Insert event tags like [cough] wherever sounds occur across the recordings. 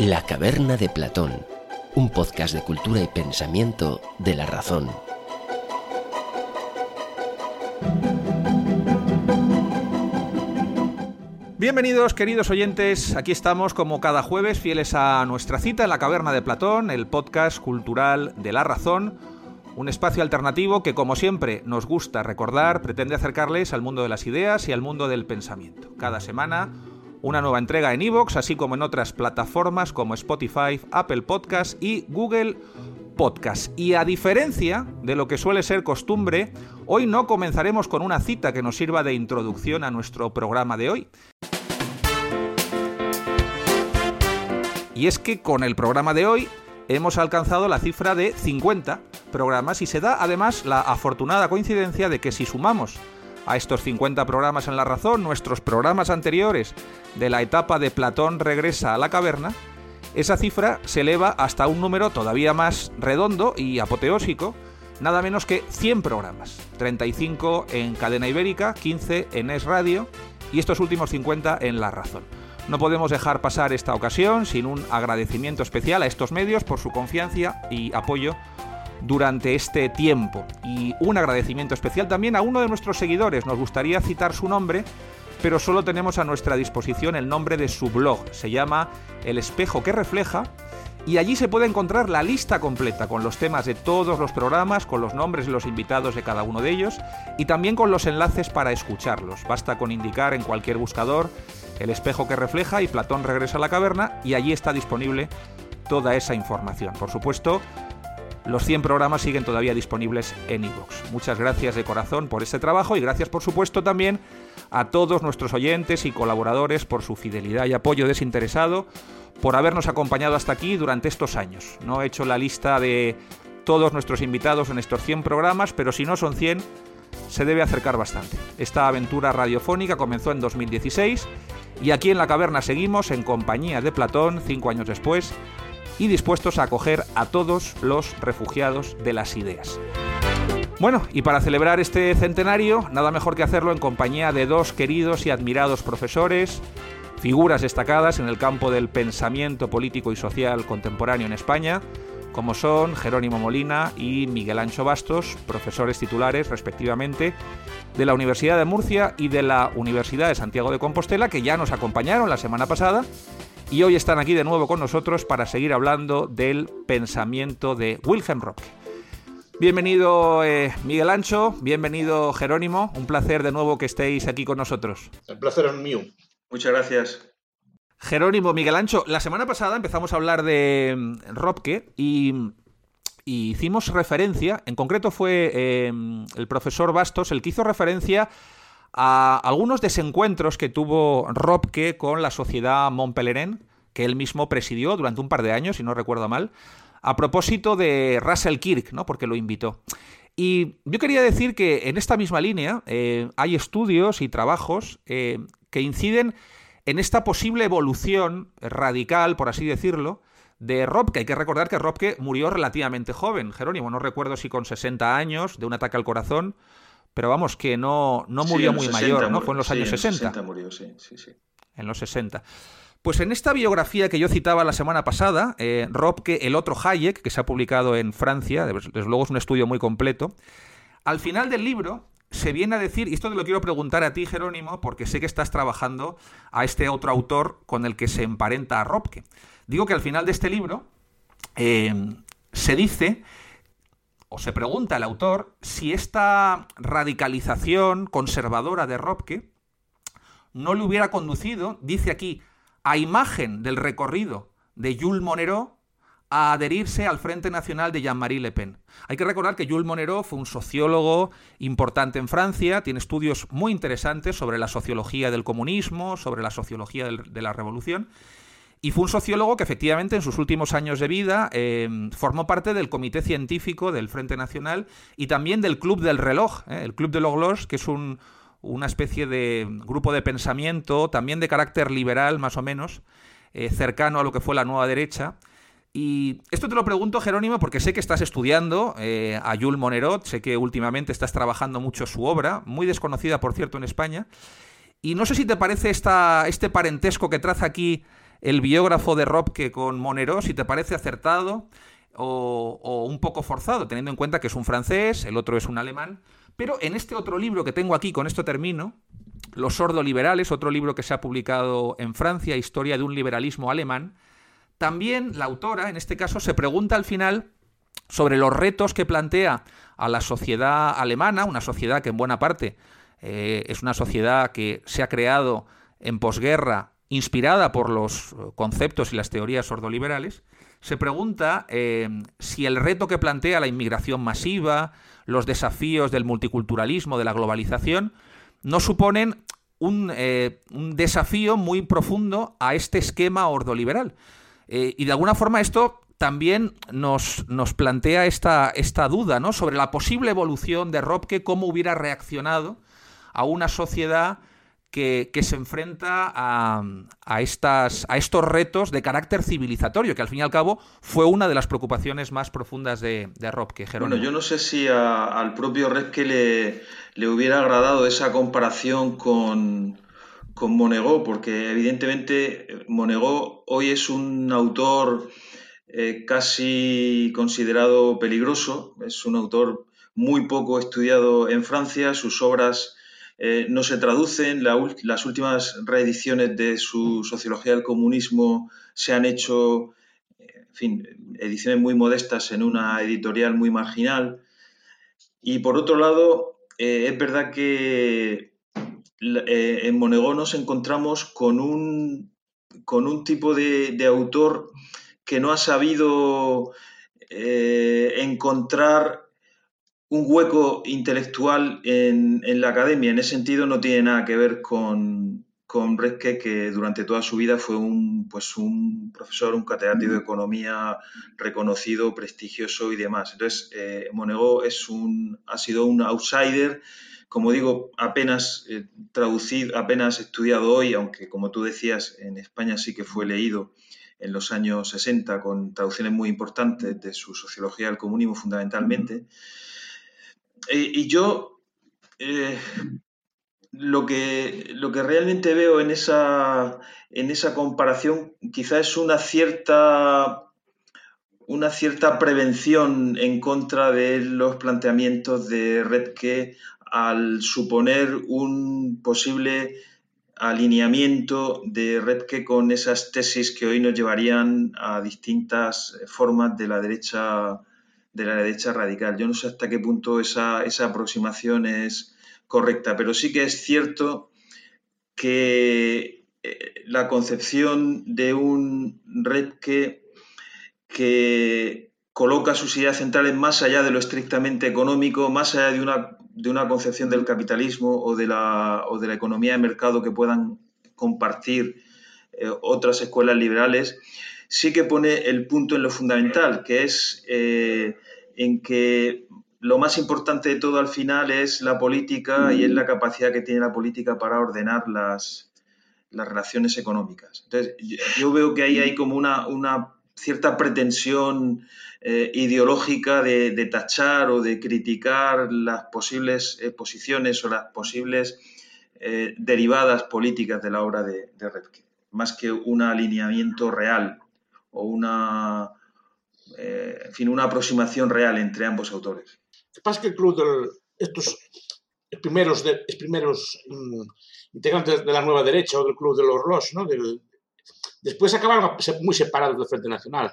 La caverna de Platón, un podcast de cultura y pensamiento de la razón. Bienvenidos queridos oyentes, aquí estamos como cada jueves fieles a nuestra cita en la Caverna de Platón, el podcast cultural de la razón, un espacio alternativo que como siempre nos gusta recordar, pretende acercarles al mundo de las ideas y al mundo del pensamiento. Cada semana una nueva entrega en iVoox, así como en otras plataformas como Spotify, Apple Podcast y Google Podcast. Y a diferencia de lo que suele ser costumbre, hoy no comenzaremos con una cita que nos sirva de introducción a nuestro programa de hoy. Y es que con el programa de hoy hemos alcanzado la cifra de 50 programas y se da además la afortunada coincidencia de que si sumamos a estos 50 programas en La Razón, nuestros programas anteriores de la etapa de Platón regresa a la caverna, esa cifra se eleva hasta un número todavía más redondo y apoteósico, nada menos que 100 programas, 35 en Cadena Ibérica, 15 en Es Radio y estos últimos 50 en La Razón. No podemos dejar pasar esta ocasión sin un agradecimiento especial a estos medios por su confianza y apoyo durante este tiempo. Y un agradecimiento especial también a uno de nuestros seguidores. Nos gustaría citar su nombre, pero solo tenemos a nuestra disposición el nombre de su blog. Se llama El espejo que refleja. Y allí se puede encontrar la lista completa con los temas de todos los programas, con los nombres de los invitados de cada uno de ellos y también con los enlaces para escucharlos. Basta con indicar en cualquier buscador el espejo que refleja y Platón regresa a la caverna y allí está disponible toda esa información. Por supuesto, los 100 programas siguen todavía disponibles en iVoox. Muchas gracias de corazón por este trabajo y gracias por supuesto también a todos nuestros oyentes y colaboradores por su fidelidad y apoyo desinteresado, por habernos acompañado hasta aquí durante estos años. No he hecho la lista de todos nuestros invitados en estos 100 programas, pero si no son 100, se debe acercar bastante. Esta aventura radiofónica comenzó en 2016 y aquí en la caverna seguimos en compañía de Platón, cinco años después, y dispuestos a acoger a todos los refugiados de las ideas. Bueno, y para celebrar este centenario, nada mejor que hacerlo en compañía de dos queridos y admirados profesores, figuras destacadas en el campo del pensamiento político y social contemporáneo en España, como son Jerónimo Molina y Miguel Ancho Bastos, profesores titulares respectivamente de la Universidad de Murcia y de la Universidad de Santiago de Compostela, que ya nos acompañaron la semana pasada y hoy están aquí de nuevo con nosotros para seguir hablando del pensamiento de Wilhelm Rock. Bienvenido eh, Miguel Ancho, bienvenido Jerónimo, un placer de nuevo que estéis aquí con nosotros. El placer es mío. Muchas gracias. Jerónimo, Miguel Ancho, la semana pasada empezamos a hablar de mm, Ropke y, hicimos referencia, en concreto fue eh, el profesor Bastos el que hizo referencia a algunos desencuentros que tuvo Robke con la sociedad Montpellerin, que él mismo presidió durante un par de años, si no recuerdo mal, a propósito de Russell Kirk, ¿no? porque lo invitó. Y yo quería decir que en esta misma línea eh, hay estudios y trabajos eh, que inciden en esta posible evolución radical, por así decirlo, de Robke. Hay que recordar que Robke murió relativamente joven, Jerónimo, no recuerdo si con 60 años, de un ataque al corazón, pero vamos, que no, no murió muy mayor, ¿no? Fue en los años 60. 60 murió, sí, sí, sí. En los 60. Pues en esta biografía que yo citaba la semana pasada, eh, Robke, el otro Hayek, que se ha publicado en Francia, desde luego es un estudio muy completo, al final del libro se viene a decir, y esto te lo quiero preguntar a ti, Jerónimo, porque sé que estás trabajando a este otro autor con el que se emparenta a Robke. Digo que al final de este libro eh, se dice o se pregunta el autor si esta radicalización conservadora de Robke no le hubiera conducido, dice aquí, a imagen del recorrido de Jules Monero, a adherirse al Frente Nacional de Jean-Marie Le Pen. Hay que recordar que Jules Monero fue un sociólogo importante en Francia, tiene estudios muy interesantes sobre la sociología del comunismo, sobre la sociología de la revolución, y fue un sociólogo que efectivamente en sus últimos años de vida em, formó parte del comité científico del Frente Nacional y también del Club del Reloj, ¿eh? el Club de L'Horloge, que es una especie de grupo de pensamiento, también de carácter liberal más o menos, eh, cercano a lo que fue la nueva derecha, y esto te lo pregunto, Jerónimo, porque sé que estás estudiando eh, a Jules Monerot, sé que últimamente estás trabajando mucho su obra, muy desconocida, por cierto, en España. Y no sé si te parece esta, este parentesco que traza aquí el biógrafo de Robke con Monerot, si te parece acertado o, o un poco forzado, teniendo en cuenta que es un francés, el otro es un alemán. Pero en este otro libro que tengo aquí, con esto termino, Los sordoliberales, otro libro que se ha publicado en Francia, Historia de un liberalismo alemán, también la autora, en este caso, se pregunta al final sobre los retos que plantea a la sociedad alemana, una sociedad que en buena parte eh, es una sociedad que se ha creado en posguerra inspirada por los conceptos y las teorías sordoliberales, se pregunta eh, si el reto que plantea la inmigración masiva, los desafíos del multiculturalismo, de la globalización, no suponen un, eh, desafío muy profundo a este esquema ordoliberal. Eh, y de alguna forma esto también nos, plantea esta, esta, duda ¿no? sobre la posible evolución de Robke, cómo hubiera reaccionado a una sociedad que, se enfrenta a, estas, a estos retos de carácter civilizatorio, que al fin y al cabo fue una de las preocupaciones más profundas de, de. Bueno, yo no sé si al propio Robke le, le hubiera agradado esa comparación con, con Monegó, porque evidentemente Monegó hoy es un autor eh, casi considerado peligroso, es un autor muy poco estudiado en Francia, sus obras eh, no se traducen, las últimas reediciones de su Sociología del Comunismo se han hecho, en fin, ediciones muy modestas en una editorial muy marginal. Y por otro lado, eh, es verdad que eh, en Monegó nos encontramos con un, con un tipo de, autor que no ha sabido encontrar un hueco intelectual en, la academia. En ese sentido no tiene nada que ver con, con que durante toda su vida fue un, pues un profesor, un catedrático de economía reconocido, prestigioso y demás. Entonces, eh, Monegó es un, ha sido un outsider como digo, apenas eh, traducido, apenas estudiado hoy, aunque como tú decías, en España sí que fue leído en los años 60 con traducciones muy importantes de su sociología del comunismo fundamentalmente. Y yo eh, lo, que, lo que realmente veo en esa, en esa comparación quizás es una cierta una cierta prevención en contra de los planteamientos de Redke al suponer un posible alineamiento de Redke con esas tesis que hoy nos llevarían a distintas formas de la derecha de la derecha radical. Yo no sé hasta qué punto esa, esa aproximación es correcta, pero sí que es cierto que eh, la concepción de un Redke que coloca sus ideas centrales más allá de lo estrictamente económico, más allá de una de una concepción del capitalismo o de la, o de la economía de mercado que puedan compartir eh, otras escuelas liberales, sí que pone el punto en lo fundamental, que es eh, en que lo más importante de todo al final es la política y es la capacidad que tiene la política para ordenar las, las relaciones económicas. Entonces, yo veo que ahí hay como una, una cierta pretensión eh, ideológica de, tachar o de criticar las posibles posiciones o las posibles eh, derivadas políticas de la obra de, de más que un alineamiento real o una, en fin, una aproximación real entre ambos autores. Lo que pasa es que el club de estos primeros, de, primeros mm, integrantes de la nueva derecha o del club de los Ross, ¿no? después acabaron muy separados del Frente Nacional.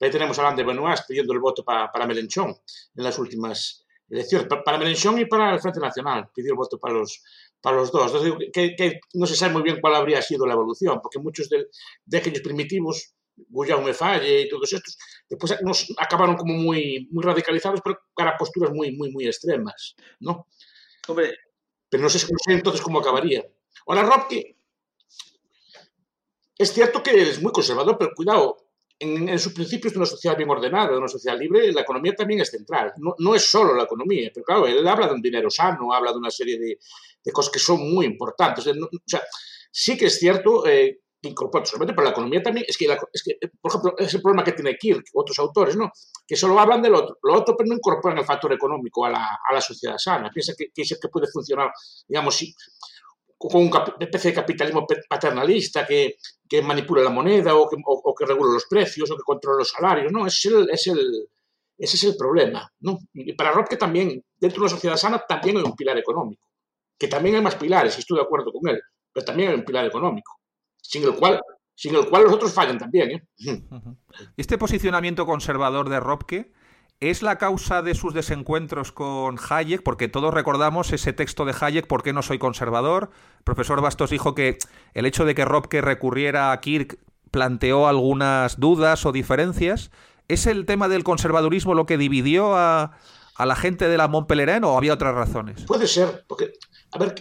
Ahí tenemos a Alain de Benoist pidiendo el voto para, para Mélenchon en las últimas elecciones. Para, Mélenchon y para el Frente Nacional pidió el voto para los, para los dos. que, no se sabe muy bien cuál habría sido la evolución, porque muchos de, aquellos primitivos me Falle y todos estos, después nos acabaron como muy, muy radicalizados, pero para posturas muy, muy, muy extremas, ¿no? Hombre. Pero no sé, no sé entonces cómo acabaría. Ahora, Rob, que es cierto que es muy conservador, pero cuidado, en, sus principios de una sociedad bien ordenada, de una sociedad libre, la economía también es central. No, no, es solo la economía, pero claro, él habla de un dinero sano, habla de una serie de, de cosas que son muy importantes. O sea, sí que es cierto eh, que incorpora solamente, pero la economía también, es que, es que, por ejemplo, es el problema que tiene Kirk, otros autores, ¿no? Que solo hablan del otro, lo otro, pero no incorporan el factor económico a la, a la sociedad sana. Piensa que, que, que puede funcionar, digamos, sí con una especie de capitalismo paternalista que, que manipula la moneda o que, o, regula los precios o que controla los salarios. No, es el, es el, ese es el problema. ¿no? Y para que también, dentro de una sociedad sana, también hay un pilar económico. Que también hay más pilares, y estoy de acuerdo con él, pero también hay un pilar económico, sin el cual, sin el cual los otros fallan también. ¿eh? Este posicionamiento conservador de Robke ¿Es la causa de sus desencuentros con Hayek? Porque todos recordamos ese texto de Hayek, ¿Por qué no soy conservador? El profesor Bastos dijo que el hecho de que Robke recurriera a Kirk planteó algunas dudas o diferencias. ¿Es el tema del conservadurismo lo que dividió a, la gente de la Montpellier o había otras razones? Puede ser, porque, a ver,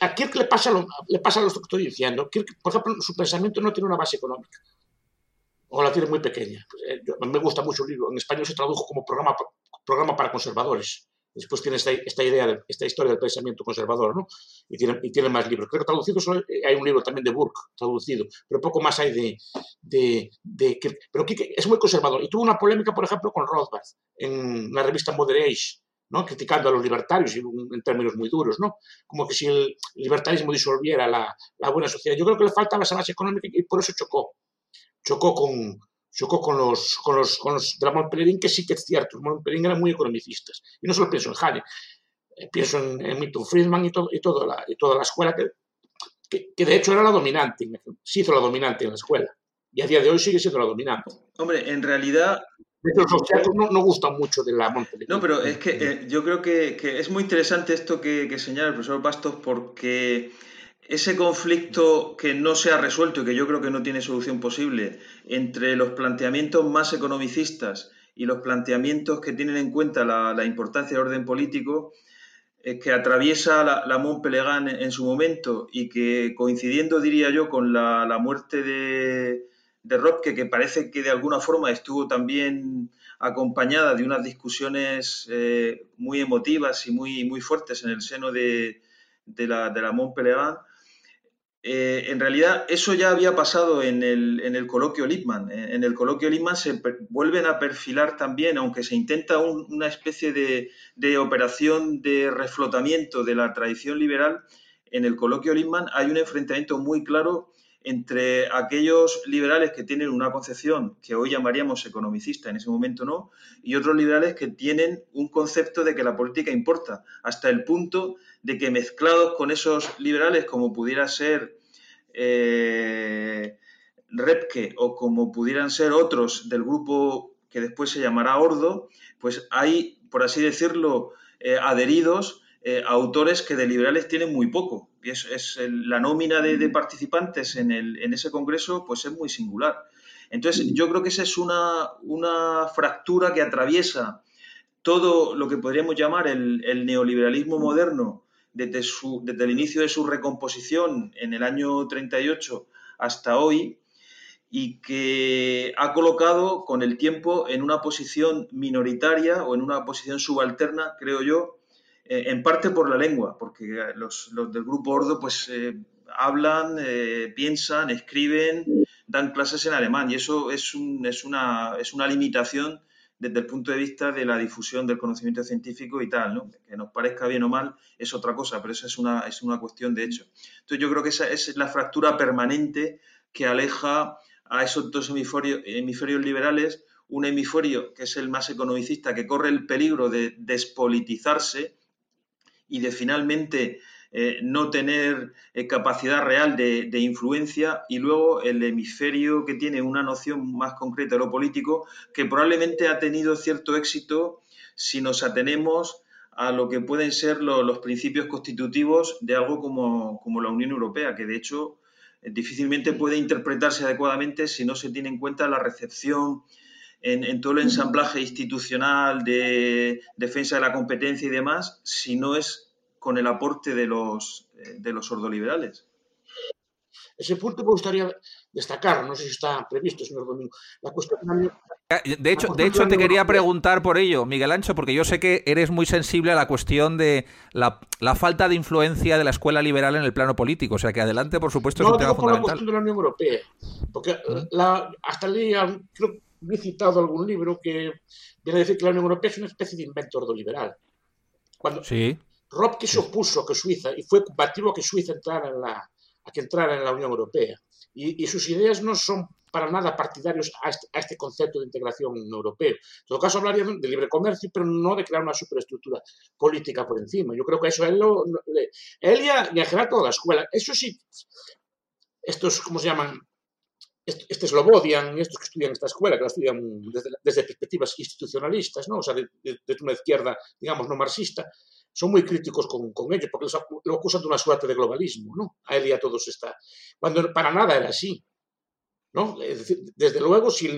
a Kirk le pasa lo, le pasa lo que estoy diciendo. Kirk, por ejemplo, su pensamiento no tiene una base económica o la tiene muy pequeña. Pues, eh, me gusta mucho el libro. En español se tradujo como programa, programa para conservadores. Después tiene esta, esta idea, de, esta historia del pensamiento conservador, ¿no? Y tiene, más libros. Creo que traducido eh, hay un libro también de Burke, traducido, pero poco más hay de... de, de pero es muy conservador. Y tuvo una polémica, por ejemplo, con Rothbard en la revista Modern Age, ¿no? criticando a los libertarios en términos muy duros, ¿no? como que si el libertarismo disolviera la, buena sociedad. Yo creo que le falta la base económica y por eso chocó chocó con, chocó con los, con los, con los de la que sí que es cierto, los Montpellier eran muy economicistas. Y no solo pienso en Hayek, eh, pienso en, en, Milton Friedman y, todo, y, toda la, y toda la escuela, que, que, que, de hecho era la dominante, se hizo la dominante en la escuela. Y a día de hoy sigue siendo la dominante. Hombre, en realidad... De hecho, los teatros no, no, gustan mucho de la Montpellier. No, pero es que eh, yo creo que, que, es muy interesante esto que, que señala el profesor Bastos porque ese conflicto que no se ha resuelto y que yo creo que no tiene solución posible entre los planteamientos más economicistas y los planteamientos que tienen en cuenta la, importancia del orden político, eh, que atraviesa la, la Montpellier en, su momento y que coincidiendo, diría yo, con la, muerte de, de que parece que de alguna forma estuvo también acompañada de unas discusiones eh, muy emotivas y muy, muy fuertes en el seno de, de la, de la Montpellier, eh, en realidad eso ya había pasado en el, en el coloquio Lippmann. En el coloquio Lippmann se vuelven a perfilar también, aunque se intenta una especie de, de, operación de reflotamiento de la tradición liberal, en el coloquio Lippmann hay un enfrentamiento muy claro entre aquellos liberales que tienen una concepción que hoy llamaríamos economicista, en ese momento no, y otros liberales que tienen un concepto de que la política importa, hasta el punto de que mezclados con esos liberales, como pudiera ser eh, Repke o como pudieran ser otros del grupo que después se llamará Ordo, pues hay, por así decirlo, eh, adheridos eh, autores que de liberales tienen muy poco. Es, la nómina de, participantes en, ese congreso, pues es muy singular. Entonces, yo creo que esa es una, una fractura que atraviesa todo lo que podríamos llamar el, el neoliberalismo moderno desde, su, desde el inicio de su recomposición en el año 38 hasta hoy y que ha colocado con el tiempo en una posición minoritaria o en una posición subalterna, creo yo, eh, en parte por la lengua, porque los, del grupo Ordo pues eh, hablan, eh, piensan, escriben, dan clases en alemán y eso es, un, es, una, es una limitación desde el punto de vista de la difusión del conocimiento científico y tal, ¿no? Que nos parezca bien o mal es otra cosa, pero esa es una, es una cuestión de hecho. Entonces yo creo que esa es la fractura permanente que aleja a esos dos hemisferios, hemisferios liberales, un hemisferio que es el más economicista, que corre el peligro de despolitizarse y de finalmente eh, no tener eh, capacidad real de, influencia y luego el hemisferio que tiene una noción más concreta de lo político que probablemente ha tenido cierto éxito si nos atenemos a lo que pueden ser los principios constitutivos de algo como, la Unión Europea, que de hecho difícilmente puede interpretarse adecuadamente si no se tiene en cuenta la recepción en, todo el ensamblaje institucional de defensa de la competencia y demás, si no es con el aporte de los, de los ordoliberales. Ese punto me gustaría destacar, no sé si está previsto, señor Domingo, la cuestión de hecho, de hecho, te quería preguntar por ello, Miguel Ancho, porque yo sé que eres muy sensible a la cuestión de la, falta de influencia de la escuela liberal en el plano político. O sea que adelante, por supuesto, es un tema por la cuestión de la Unión Europea. Porque la, hasta leía, creo he citado algún libro que viene a decir que la Unión Europea es una especie de invento ordoliberal. Cuando sí. Robke se opuso a que Suiza, y fue combativo a que Suiza entrara en la, a que entrara en la Unión Europea. Y, sus ideas no son para nada partidarios este, a este, concepto de integración europeo. En todo caso, hablarían de libre comercio, pero no de crear una superestructura política por encima. Yo creo que eso él, lo, él y, a, general toda la escuela. Eso sí, estos, ¿cómo se llaman? estes Lobodian, estes que estudian esta escuela, que la estudian desde, desde perspectivas institucionalistas, ¿no? o sea, de, de, de una izquierda, digamos, no marxista, son moi críticos con, con ello, porque los, lo acusan de unha suerte de globalismo, ¿no? a él e a todos está. Cuando para nada era así. ¿No? desde luego, si el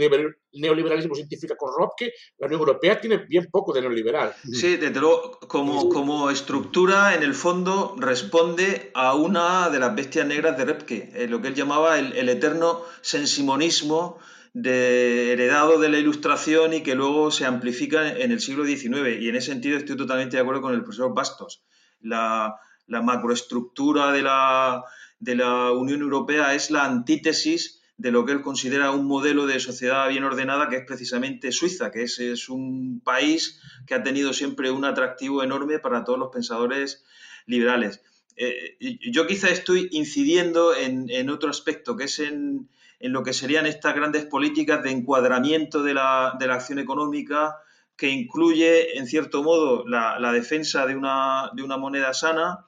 neoliberalismo se identifica con Robke, la Unión Europea tiene bien poco de neoliberal. Sí, desde luego, como, como estructura, en el fondo, responde a una de las bestias negras de Rebke, eh, lo que él llamaba el, el eterno sensimonismo de, heredado de la Ilustración y que luego se amplifica en el siglo XIX. Y en ese sentido estoy totalmente de acuerdo con el profesor Bastos. La, macroestructura de la, de la Unión Europea es la antítesis de lo que él considera un modelo de sociedad bien ordenada, que es precisamente Suiza, que es, es, un país que ha tenido siempre un atractivo enorme para todos los pensadores liberales. Eh, yo quizá estoy incidiendo en, en, otro aspecto, que es en, en lo que serían estas grandes políticas de encuadramiento de la, de la acción económica, que incluye, en cierto modo, la, la defensa de una, de una, moneda sana,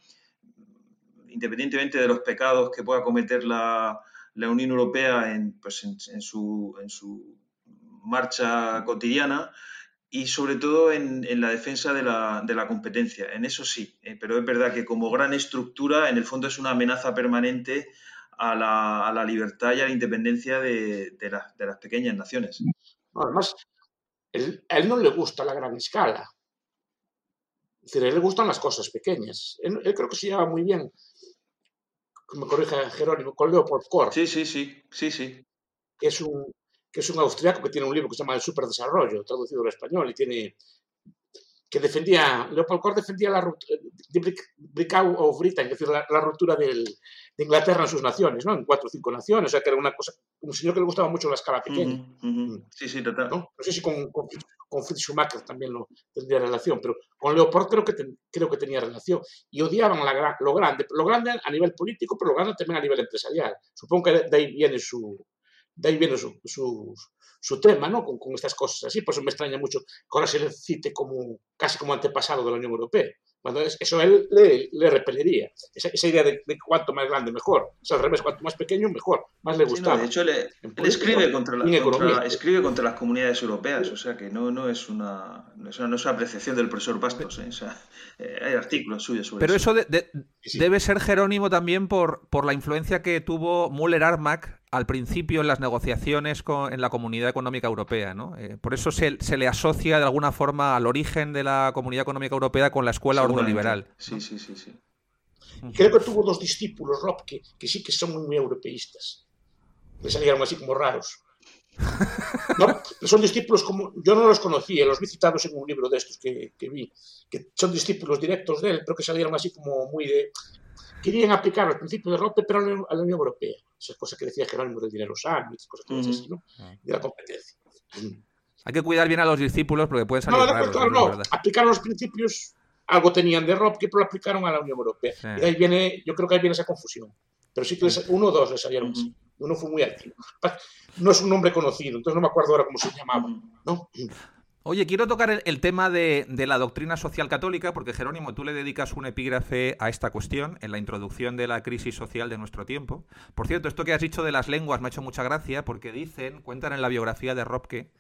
independientemente de los pecados que pueda cometer la, la Unión Europea en, pues en, en, su, en, su, marcha cotidiana y sobre todo en, la defensa de la, de la, competencia. En eso sí, eh, pero es verdad que como gran estructura, en el fondo es una amenaza permanente a la, a la libertad y a la independencia de, de, de las pequeñas naciones. además, él, a él no le gusta la gran escala. Es decir, a él le gustan las cosas pequeñas. Él, él creo que se lleva muy bien, que me corrija Jerónimo, con Leopold Kor. Sí, sí, sí, sí, sí. Que es un que es un austriaco que tiene un libro que se llama El superdesarrollo, traducido al español, y tiene que defendía, Leopold Kohr defendía la breakout of Britain, es decir, la, la ruptura del, de Inglaterra en sus naciones, ¿no? En cuatro o cinco naciones, o sea que era una cosa, un señor que le gustaba mucho la escala pequeña. Uh -huh, uh -huh. Sí, sí, total. ¿no? no sé si con, con, con, Fritz Schumacher también lo tendría relación, pero con Leopold creo que, ten, creo que tenía relación. Y odiaban la, lo grande, lo grande a nivel político, pero lo grande también a nivel empresarial. Supongo que de ahí viene su, de ahí viene su, su, su tema, ¿no? Con, con, estas cosas así. Por eso me extraña mucho que ahora se le cite como casi como antepasado de la Unión Europea. Cuando eso a él le, le repeliría. Esa, esa idea de, de, cuanto más grande, mejor. O sea, al revés, cuanto más pequeño, mejor. Más le gustaba. Sí, no, de hecho, le, él escribe contra, la, contra, escribe contra las comunidades europeas. O sea, que no, no, es, una, no, es, una, no es una apreciación del profesor Bastos. ¿eh? O sea, eh, hay artículos suyos sobre Pero eso. eso de, de, sí. debe ser Jerónimo también por, por la influencia que tuvo Müller-Armack al principio en las negociaciones con, en la Comunidad Económica Europea. ¿no? Eh, por eso se, se, le asocia de alguna forma al origen de la Comunidad Económica Europea con la escuela ordoliberal. Sí, sí, sí, sí. Creo que tuvo dos discípulos, Rob, que, que sí que son muy, muy europeístas. Le salieron así como raros. [laughs] ¿No? Son discípulos como. Yo no los conocía, los vi citados en un libro de estos que, que vi, que son discípulos directos de él, pero que salieron así como muy de querían aplicar los principios de Rope, pero a la Unión Europea. Esa cosa que decía Jerónimo del dinero sano cosas -huh. así, ¿no? De la competencia. Hay que cuidar bien a los discípulos porque pueden salir no, raros. Claro, no, aplicaron los principios, algo tenían de Rope, pero lo aplicaron a la Unión Europea. Sí. Y ahí viene, yo creo que ahí viene esa confusión. Pero sí que les, uno o dos le salieron uh -huh. Uno fue muy activo. No es un nombre conocido, entonces no me acuerdo ahora cómo se llamaba, ¿no? Oye, quiero tocar el, tema de, la doctrina social católica, porque Jerónimo, tú le dedicas un epígrafe a esta cuestión en la introducción de la crisis social de nuestro tiempo. Por cierto, esto que has dicho de las lenguas me ha hecho mucha gracia, porque dicen, cuentan en la biografía de Robke,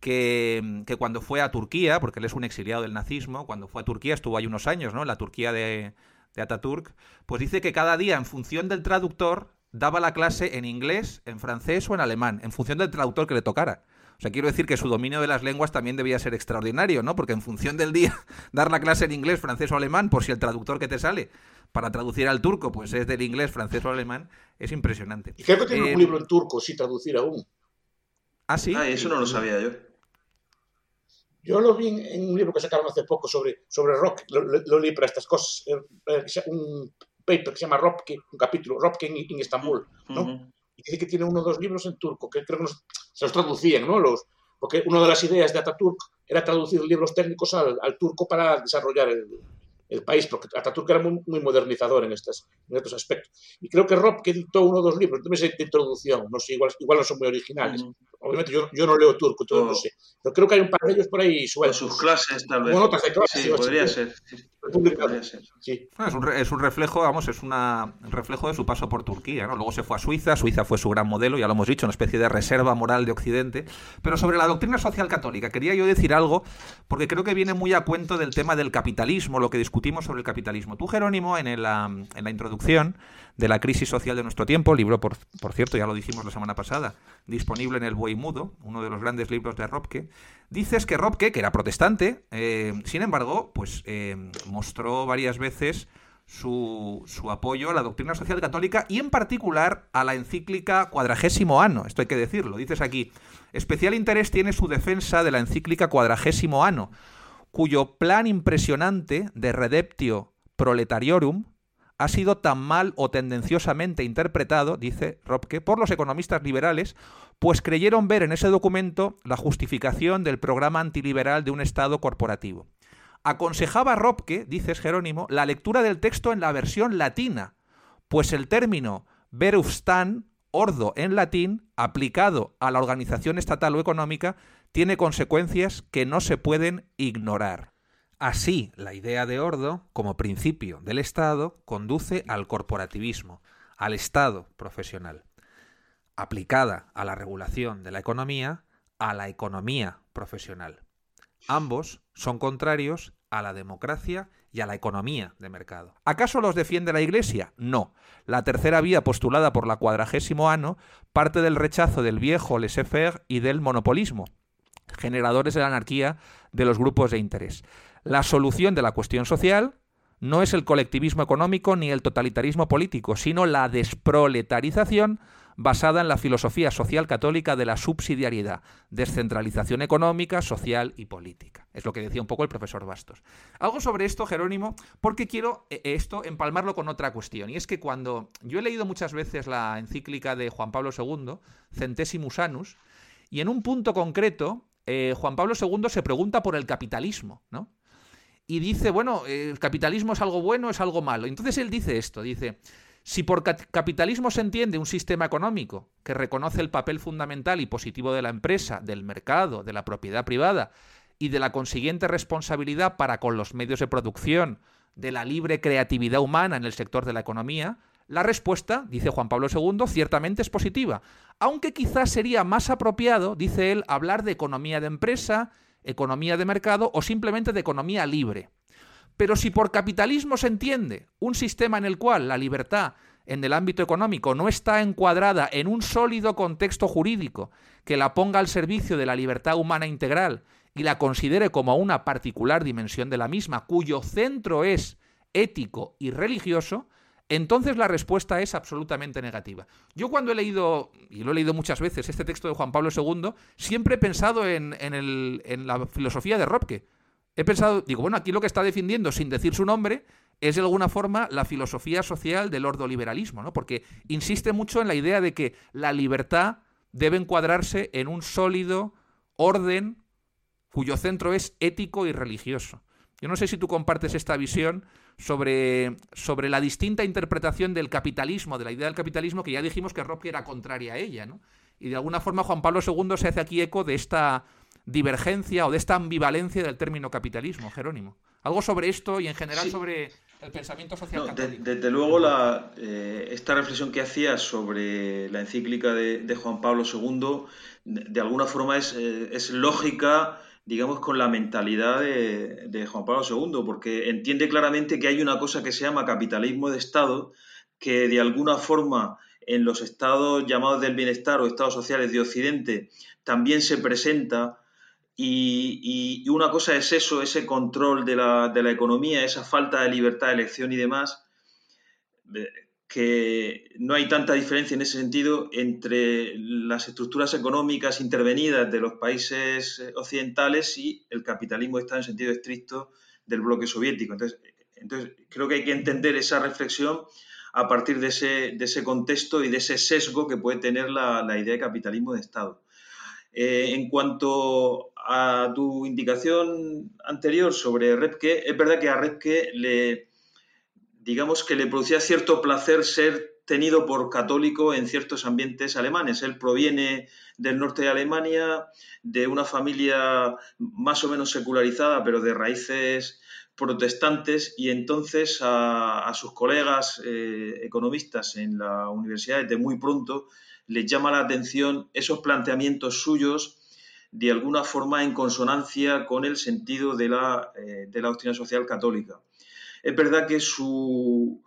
que, que, cuando fue a Turquía, porque él es un exiliado del nazismo, cuando fue a Turquía, estuvo ahí unos años, ¿no? En la Turquía de, de Ataturk, pues dice que cada día, en función del traductor, daba la clase en inglés, en francés o en alemán, en función del traductor que le tocara. O sea, quiero decir que su dominio de las lenguas también debía ser extraordinario, ¿no? Porque en función del día, [laughs] dar la clase en inglés, francés o alemán, por si el traductor que te sale para traducir al turco, pues es del inglés, francés o alemán, es impresionante. Y creo que tiene un eh, libro en turco, sí, traducir aún. Ah, sí. Ah, eso no lo sabía yo. Yo lo vi en, un libro que sacaron hace poco sobre, sobre rock, lo, leí para estas cosas, eh, eh, un paper que se llama Ropke, un capítulo, Ropke en, Estambul, ¿no? Y dice que tiene uno o dos libros en turco, que creo que se los traducían, ¿no? Los, porque una de las ideas de Ataturk era traducir libros técnicos al, turco para desarrollar el, país, porque Ataturk era muy, modernizador en, estas, en estos aspectos. Y creo que Rob, que dictó uno o dos libros, de introducción, no sé, igual, igual no son muy originales. Obviamente yo, yo, no leo turco, entonces no sé. Pero creo que hay un par de ellos por ahí sueltos. sus clases, tal vez. notas de clases. Sí, podría ser. Sí. es, un, es, un, reflejo, vamos, es una, un reflejo de su paso por Turquía. ¿no? Luego se fue a Suiza, Suiza fue su gran modelo, ya lo hemos dicho, una especie de reserva moral de Occidente. Pero sobre la doctrina social católica, quería yo decir algo, porque creo que viene muy a cuento del tema del capitalismo, lo que discutimos sobre el capitalismo. Tú, Jerónimo, en, el, en la introducción de la crisis social de nuestro tiempo, libro, por, por cierto, ya lo dijimos la semana pasada, disponible en el Buey Mudo, uno de los grandes libros de Robke, dices que Robke, que era protestante, eh, sin embargo, pues eh, mostró varias veces su, su, apoyo a la doctrina social católica y en particular a la encíclica Cuadragésimo Ano, esto hay que decirlo, dices aquí, especial interés tiene su defensa de la encíclica Cuadragésimo Ano, cuyo plan impresionante de Redemptio Proletariorum ha sido tan mal o tendenciosamente interpretado, dice Robke, por los economistas liberales, pues creyeron ver en ese documento la justificación del programa antiliberal de un Estado corporativo. Aconsejaba Robke, dices Jerónimo, la lectura del texto en la versión latina, pues el término verufstan, ordo en latín, aplicado a la organización estatal o económica, tiene consecuencias que no se pueden ignorar. Así, la idea de Ordo, como principio del Estado, conduce al corporativismo, al Estado profesional. Aplicada a la regulación de la economía, a la economía profesional. Ambos son contrarios a la democracia y a la economía de mercado. ¿Acaso los defiende la Iglesia? No. La tercera vía postulada por la cuadragésimo ano parte del rechazo del viejo laissez-faire y del monopolismo, generadores de la anarquía de los grupos de interés. La solución de la cuestión social no es el colectivismo económico ni el totalitarismo político, sino la desproletarización basada en la filosofía social católica de la subsidiariedad, descentralización económica, social y política. Es lo que decía un poco el profesor Bastos. Algo sobre esto, Jerónimo, porque quiero eh, esto empalmarlo con otra cuestión. Y es que cuando yo he leído muchas veces la encíclica de Juan Pablo II, Centesimus Annus, y en un punto concreto, eh, Juan Pablo II se pregunta por el capitalismo, ¿no? Y dice, bueno, el capitalismo es algo bueno, es algo malo. Entonces él dice esto, dice, si por capitalismo se entiende un sistema económico que reconoce el papel fundamental y positivo de la empresa, del mercado, de la propiedad privada y de la consiguiente responsabilidad para con los medios de producción, de la libre creatividad humana en el sector de la economía, la respuesta, dice Juan Pablo II, ciertamente es positiva, aunque quizás sería más apropiado, dice él, hablar de economía de empresa, economía de mercado o simplemente de economía libre. Pero si por capitalismo se entiende un sistema en el cual la libertad en el ámbito económico no está encuadrada en un sólido contexto jurídico que la ponga al servicio de la libertad humana integral y la considere como una particular dimensión de la misma, cuyo centro es ético y religioso, entonces la respuesta es absolutamente negativa. Yo cuando he leído, y lo he leído muchas veces, este texto de Juan Pablo II, siempre he pensado en, la filosofía de Robke. He pensado, digo, bueno, aquí lo que está defendiendo, sin decir su nombre, es de alguna forma la filosofía social del ordoliberalismo, ¿no? Porque insiste mucho en la idea de que la libertad debe encuadrarse en un sólido orden cuyo centro es ético y religioso. Yo no sé si tú compartes esta visión sobre, sobre la distinta interpretación del capitalismo, de la idea del capitalismo, que ya dijimos que Roque era contraria a ella, ¿no? Y de alguna forma Juan Pablo II se hace aquí eco de esta divergencia o de esta ambivalencia del término capitalismo, Jerónimo. Algo sobre esto y en general sobre el pensamiento social desde luego, la, eh, esta reflexión que hacía sobre la encíclica de, Juan Pablo II, de, alguna forma es, eh, es lógica digamos, con la mentalidad de, Juan Pablo II, porque entiende claramente que hay una cosa que se llama capitalismo de Estado, que de alguna forma en los estados llamados del bienestar o estados sociales de Occidente también se presenta y, una cosa es eso, ese control de la, de la, economía, esa falta de libertad de elección y demás, que no hay tanta diferencia en ese sentido entre las estructuras económicas intervenidas de los países occidentales y el capitalismo está en sentido estricto del bloque soviético. Entonces, entonces creo que hay que entender esa reflexión a partir de ese, de ese contexto y de ese sesgo que puede tener la, la idea de capitalismo de Estado. Eh, en cuanto a tu indicación anterior sobre Repke, es verdad que a Repke le, digamos que le producía cierto placer ser tenido por católico en ciertos ambientes alemanes. Él proviene del norte de Alemania, de una familia más o menos secularizada, pero de raíces protestantes, y entonces a, sus colegas eh, economistas en la universidad desde muy pronto les llama la atención esos planteamientos suyos de alguna forma en consonancia con el sentido de la, eh, de la doctrina social católica. Es verdad que su,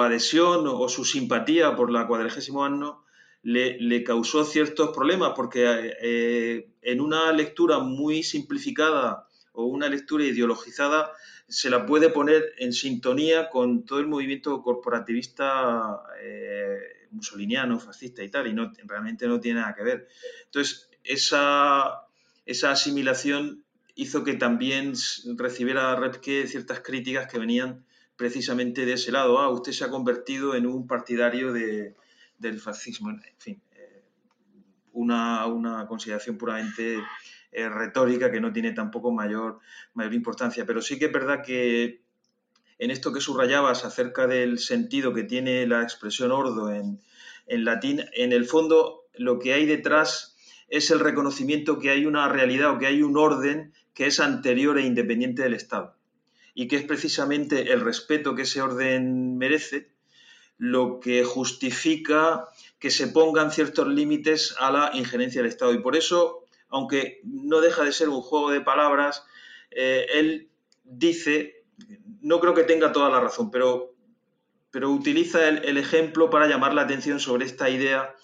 adhesión o su simpatía por la cuadragésimo año le, causó ciertos problemas porque eh, en una lectura muy simplificada o una lectura ideologizada se la puede poner en sintonía con todo el movimiento corporativista eh, musoliniano, fascista y tal, y no, realmente no tiene nada que ver. Entonces, esa, esa asimilación hizo que también recibiera Repke ciertas críticas que venían precisamente de ese lado. Ah, usted se ha convertido en un partidario de, del fascismo. En fin, eh, una, una, consideración puramente eh, retórica que no tiene tampoco mayor, mayor importancia. Pero sí que es verdad que en esto que subrayabas acerca del sentido que tiene la expresión ordo en, latín, en el fondo lo que hay detrás es el reconocimiento que hay una realidad o que hay un orden que es anterior e independiente del Estado y que es precisamente el respeto que ese orden merece lo que justifica que se pongan ciertos límites a la injerencia del Estado. Y por eso, aunque no deja de ser un juego de palabras, eh, él dice no creo que tenga toda la razón, pero, pero utiliza el, ejemplo para llamar la atención sobre esta idea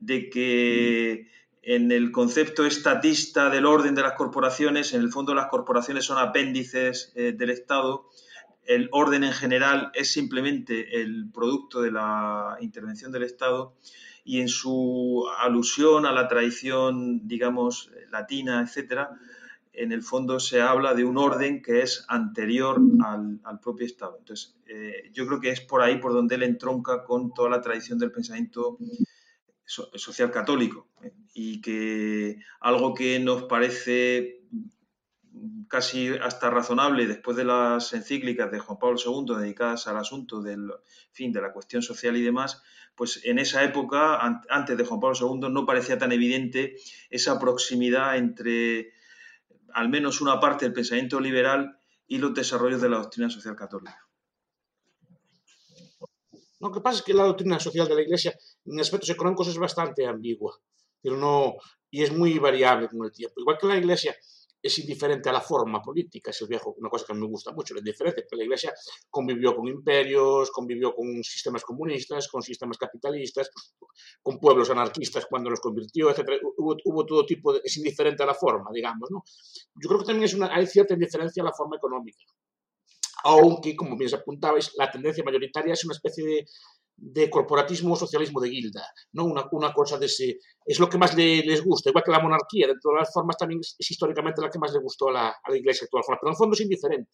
de que en el concepto estatista del orden de las corporaciones, en el fondo las corporaciones son apéndices eh, del Estado, el orden en general es simplemente el producto de la intervención del Estado y en su alusión a la tradición, digamos, latina, etcétera, en el fondo se habla de un orden que es anterior al, propio Estado. Entonces, eh, yo creo que es por ahí por donde él entronca con toda la tradición del pensamiento social católico eh, y que algo que nos parece casi hasta razonable después de las encíclicas de Juan Pablo II dedicadas al asunto del fin de la cuestión social y demás, pues en esa época, antes de Juan Pablo II, no parecía tan evidente esa proximidad entre al menos una parte del pensamiento liberal y los desarrollos de la doctrina social católica. Lo que pasa es que la doctrina social de la Iglesia en aspectos económicos es bastante ambigua, pero no y es muy variable con el tiempo. Igual que la Iglesia es indiferente a la forma política, es el viejo, una cosa que me gusta mucho, la indiferencia, porque la Iglesia convivió con imperios, convivió con sistemas comunistas, con sistemas capitalistas, con pueblos anarquistas cuando los convirtió, etc. Hubo, todo tipo de... es indiferente a la forma, digamos, ¿no? Yo creo que también es una, hay cierta indiferencia a la forma económica, aunque, como bien se apuntabais, la tendencia mayoritaria es una especie de de corporatismo o socialismo de guilda, ¿no? Una, una cosa de ese... Es lo que más les gusta, igual que la monarquía, de todas las formas también es, históricamente la que más le gustó a la, a la Iglesia actual, pero en el fondo es indiferente.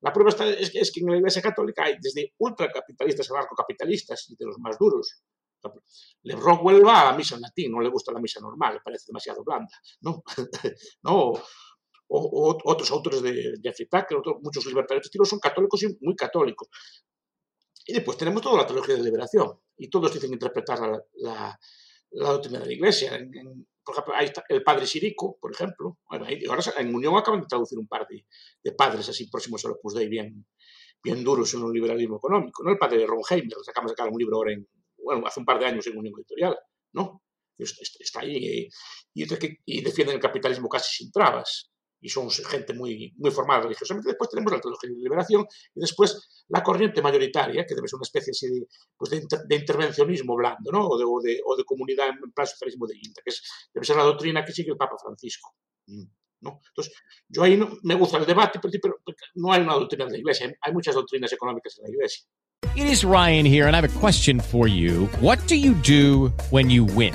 La prueba está, es, es, que en la Iglesia Católica hay desde ultracapitalistas a narcocapitalistas y de los más duros. Le Rockwell va a la misa en latín, no le gusta la misa normal, le parece demasiado blanda, ¿no? [laughs] no o, otros autores de Jeffrey Tucker, otros, muchos libertarios de son católicos y muy católicos. Y después tenemos toda la teología de liberación, y todos dicen interpretar la, doctrina de la Iglesia. por ejemplo, ahí está el padre Sirico, por ejemplo. Bueno, ahora en Unión acaban de traducir un par de, padres así próximos a los Opus Dei bien, bien duros en un liberalismo económico. ¿no? El padre Ron Heimer, acabamos de sacar un libro ahora en, bueno, hace un par de años en Unión Editorial, ¿no? Está ahí y, y defienden el capitalismo casi sin trabas. Y son gente muy, muy formada religiosamente. Después tenemos la teología de liberación y después la corriente mayoritaria, que debe ser una especie de, pues de, intervencionismo blando, ¿no? O de, o de, o de comunidad en plan socialismo de INTA, que es, debe ser la doctrina que sigue el Papa Francisco. Mm, ¿no? Entonces, yo ahí no, me gusta el debate, pero, no hay una doctrina de la Iglesia, hay muchas doctrinas económicas en la Iglesia. It is Ryan here, and I have a question for you. What do you do when you win?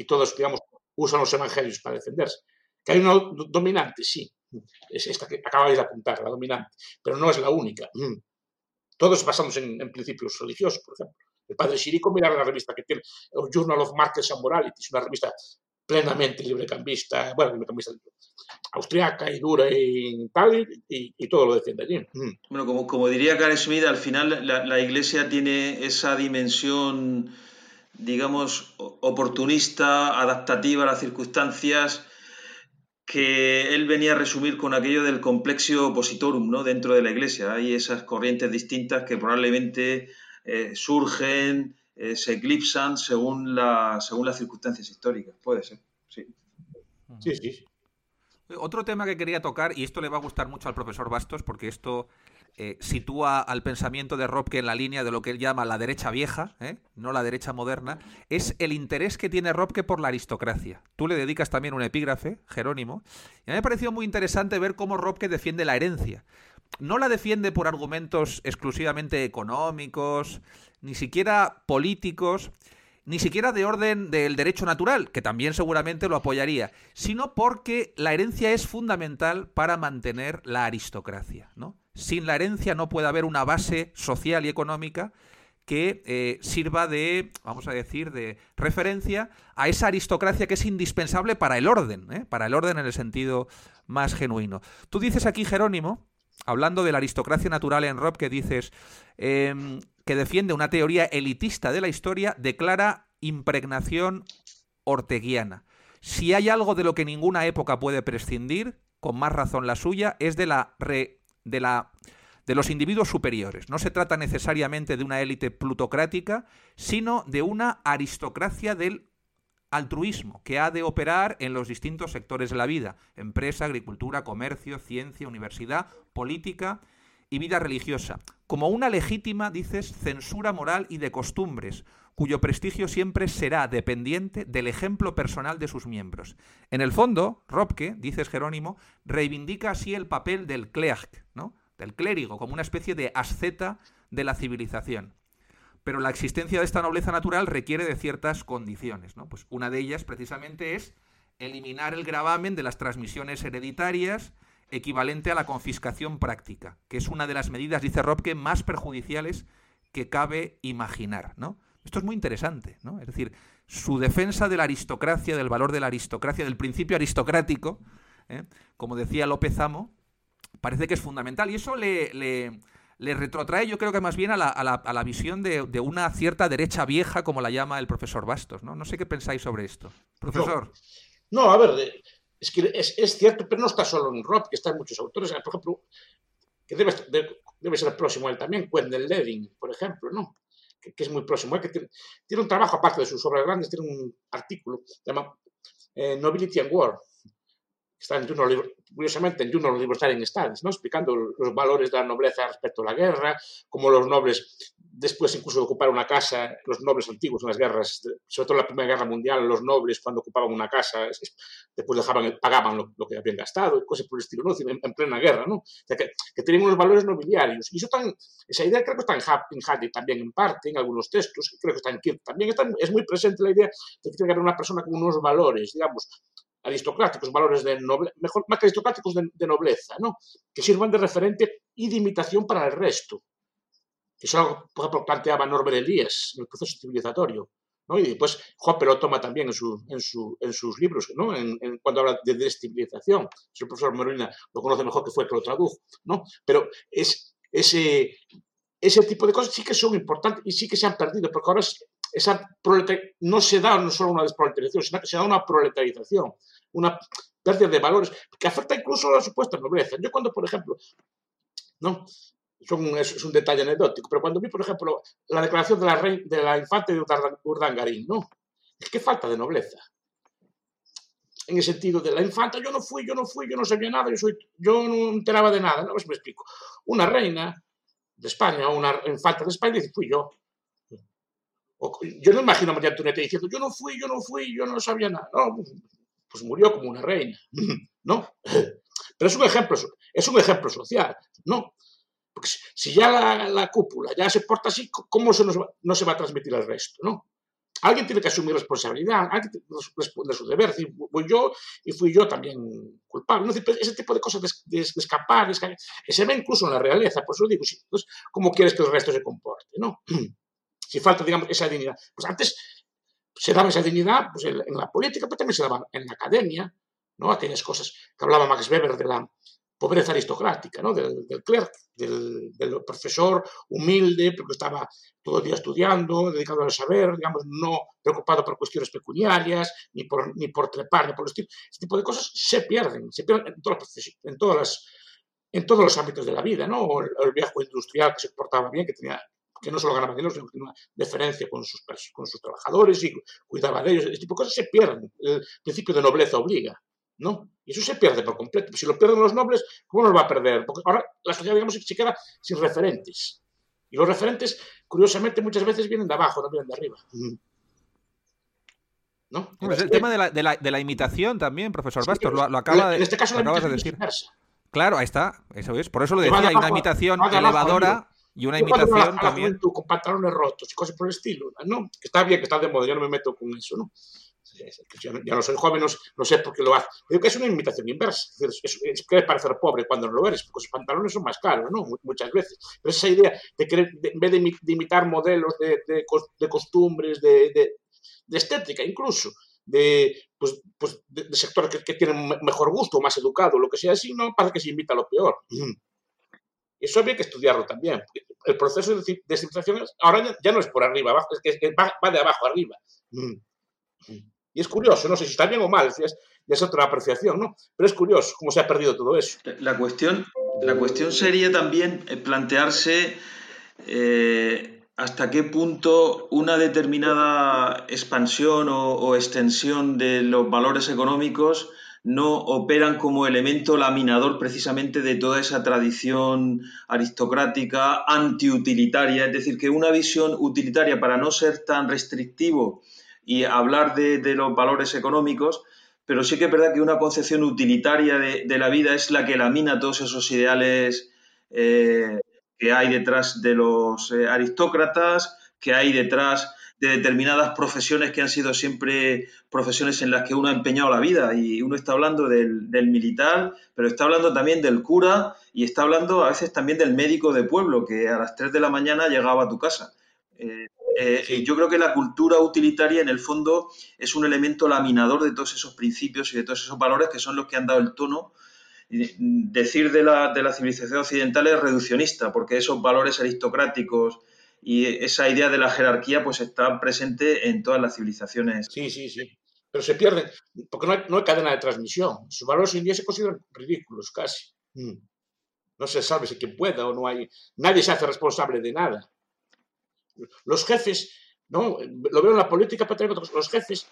Y todos, digamos, usan los evangelios para defenderse. Que hay una dominante, sí, es esta que acabáis de apuntar, la dominante, pero no es la única. Mm. Todos basamos en, en principios religiosos, por ejemplo. El padre Sirico mira la revista que tiene, el Journal of Markets and Morality, es una revista plenamente librecambista, bueno, librecambista austriaca y dura y tal, y, y todo lo defiende allí. Mm. Bueno, como, como diría Karen Schmidt, al final la, la Iglesia tiene esa dimensión digamos, oportunista, adaptativa a las circunstancias, que él venía a resumir con aquello del complexio opositorum ¿no? dentro de la Iglesia. Hay esas corrientes distintas que probablemente eh, surgen, eh, se eclipsan según, la, según las circunstancias históricas. Puede ser, sí. Sí, sí. Otro tema que quería tocar, y esto le va a gustar mucho al profesor Bastos, porque esto eh, sitúa al pensamiento de Robke en la línea de lo que él llama la derecha vieja, ¿eh? no la derecha moderna, es el interés que tiene Robke por la aristocracia. Tú le dedicas también un epígrafe, Jerónimo, y a mí me ha parecido muy interesante ver cómo Robke defiende la herencia. No la defiende por argumentos exclusivamente económicos, ni siquiera políticos, ni siquiera de orden del derecho natural, que también seguramente lo apoyaría, sino porque la herencia es fundamental para mantener la aristocracia, ¿no? Sin la herencia no puede haber una base social y económica que eh, sirva de, vamos a decir, de referencia a esa aristocracia que es indispensable para el orden, ¿eh? para el orden en el sentido más genuino. Tú dices aquí, Jerónimo, hablando de la aristocracia natural en Rob, que dices em, que defiende una teoría elitista de la historia, declara impregnación orteguiana. Si hay algo de lo que ninguna época puede prescindir, con más razón la suya, es de la re de, la, de los individuos superiores. No se trata necesariamente de una élite plutocrática, sino de una aristocracia del altruismo que ha de operar en los distintos sectores de la vida, empresa, agricultura, comercio, ciencia, universidad, política y vida religiosa, como una legítima, dices, censura moral y de costumbres, cuyo prestigio siempre será dependiente del ejemplo personal de sus miembros. En el fondo, Robke, dices Jerónimo, reivindica así el papel del clerc, ¿no? del clérigo, como una especie de asceta de la civilización. Pero la existencia de esta nobleza natural requiere de ciertas condiciones. Pues una de ellas, precisamente, es eliminar el gravamen de las transmisiones hereditarias, equivalente a la confiscación práctica, que es una de las medidas, dice Robke, más perjudiciales que cabe imaginar, ¿no? Esto es muy interesante, ¿no? Es decir, su defensa de la aristocracia, del valor de la aristocracia, del principio aristocrático, ¿eh? como decía López Amo, parece que es fundamental. Y eso le, retrotrae, yo creo que más bien a la, a la, a la visión de, una cierta derecha vieja, como la llama el profesor Bastos, ¿no? No sé qué pensáis sobre esto. Profesor. No, a ver, es que es, cierto, pero no está solo en Rob, que está en muchos autores. Por ejemplo, que debe, debe ser próximo a él también, Wendell Leding, por ejemplo, ¿no? Que, que es muy próximo. ¿eh? Que tiene, tiene, un trabajo, aparte de sus obras grandes, tiene un artículo, se llama eh, Nobility and War, que está en Journal, curiosamente en Journal Libertarian Studies, ¿no? explicando los valores de la nobleza respecto a la guerra, cómo los nobles después incluso de ocupar una casa, los nobles antiguos en las guerras, sobre todo en la Primera Guerra Mundial, los nobles cuando ocupaban una casa, después dejaban, pagaban lo, que habían gastado cosas por el estilo, ¿no? En, plena guerra, ¿no? O sea, que, que, tenían unos valores nobiliarios. Y eso tan, esa idea creo que está en Hadley también en parte, en algunos textos, creo que está en Kirk también, está, es muy presente la idea de que tiene que haber una persona con unos valores, digamos, aristocráticos, valores de nobleza, mejor, más que aristocráticos de, nobleza, ¿no? Que sirvan de referente y de imitación para el resto. Eso por ejemplo, planteaba Norbert Elias en el proceso civilizatorio. Y después Hopper lo toma también en, su, en, su, en sus libros, cuando habla de descivilización. El profesor Morena lo conoce mejor que fue que lo tradujo. Pero es, ese, ese tipo de cosas sí que son importantes y sí que se han perdido, porque ahora esa no se da no solo una desproletarización, sino que se da una proletarización, una pérdida de valores que afecta incluso a la supuesta nobleza. Yo cuando, por ejemplo, no, es, un detalle anecdótico, pero cuando vi, por ejemplo, la declaración de la, rey, de la infante de Urdangarín, ¿no? Es que falta de nobleza. En el sentido de la infanta, yo no fui, yo no fui, yo no sabía nada, yo, soy, yo no enteraba de nada, no me explico. Una reina de España, una infanta de España, dice, fui yo. yo no imagino a María Antonieta diciendo, yo no fui, yo no fui, yo no sabía nada. No, pues murió como una reina, [laughs] ¿no? Pero es un ejemplo, es un ejemplo social, ¿no? Porque si ya la, cúpula ya se porta así, ¿cómo se no se va a transmitir al resto? ¿no? Alguien tiene que asumir responsabilidad, alguien que responder su deber. voy yo y fui yo también culpable. ese tipo de cosas de, escapar, que se ve incluso en la realeza. Por eso digo, ¿cómo quieres que el resto se comporte? ¿no? [clears throat] si falta, digamos, esa dignidad. Pues antes se daba esa dignidad pues, en, la política, pero también se daba en la academia, ¿no? Aquellas cosas que hablaba Max Weber de la pobreza aristocrática, ¿no? del, clerk, del, profesor humilde, porque estaba todo el día estudiando, dedicado al saber, digamos, no preocupado por cuestiones pecuniarias, ni por, ni por trepar, ni por el estilo. Este tipo de cosas se pierden, se pierden en todas las, en todas las, todos los ámbitos de la vida, ¿no? el, viejo industrial que se portaba bien, que tenía que no solo ganaba dinero, sino que tenía una deferencia con sus, con sus trabajadores y cuidaba de ellos. Este tipo de cosas se pierden. El principio de nobleza obliga. ¿No? Y eso se pierde por completo. Si lo pierden los nobles, ¿cómo nos va a perder? Porque ahora la sociedad, digamos, se queda sin referentes. Y los referentes, curiosamente, muchas veces vienen de abajo, no vienen de arriba. ¿No? el tema de la, de, la, de la, imitación también, profesor Bastos, lo, acaba de, en este caso lo acabas de decir. Claro, ahí está, eso es. Por eso lo decía, hay una imitación elevadora y una imitación también. con pantalones rotos y cosas por el estilo, ¿no? Que está bien, que está de moda, yo no me meto con eso, ¿no? Ya no soy joven, no, sé por qué lo hace. Digo que es una imitación inversa. Es, es, es parecer pobre cuando no lo eres, porque sus pantalones son más caros, ¿no? Muchas veces. Pero esa idea de querer, en vez de, imitar modelos de, de, costumbres, de, estética incluso, de, pues, pues de, sectores que, tienen mejor gusto, más educado, lo que sea así, no pasa que se imita lo peor. Eso había que estudiarlo también. El proceso de civilización ahora ya, no es por arriba abajo, es que va, va de abajo arriba. Y es curioso, no sé si está bien o mal, es, es otra apreciación, ¿no? Pero es curioso cómo se ha perdido todo eso. La cuestión, sería también eh, plantearse eh, hasta qué punto una determinada expansión o, extensión de los valores económicos no operan como elemento laminador precisamente de toda esa tradición aristocrática antiutilitaria, es decir, que una visión utilitaria para no ser tan restrictivo y hablar de, los valores económicos, pero sí que es verdad que una concepción utilitaria de, la vida es la que lamina todos esos ideales eh, que hay detrás de los eh, aristócratas, que hay detrás de determinadas profesiones que han sido siempre profesiones en las que uno ha empeñado la vida. Y uno está hablando del, militar, pero está hablando también del cura y está hablando a veces también del médico de pueblo, que a las 3 de la mañana llegaba a tu casa. Eh, eh, yo creo que la cultura utilitaria, en el fondo, es un elemento laminador de todos esos principios y de todos esos valores que son los que han dado el tono. Decir de la, de la civilización occidental es reduccionista, porque esos valores aristocráticos y esa idea de la jerarquía pues está presente en todas las civilizaciones. Sí, sí, sí. Pero se pierden, porque no hay, no hay cadena de transmisión. Sus valores hoy en día se consideran ridículos casi. Mm. No se sabe si quien pueda o no hay. Nadie se hace responsable de nada. Los jefes, ¿no? Lo veo en la política, pero los jefes,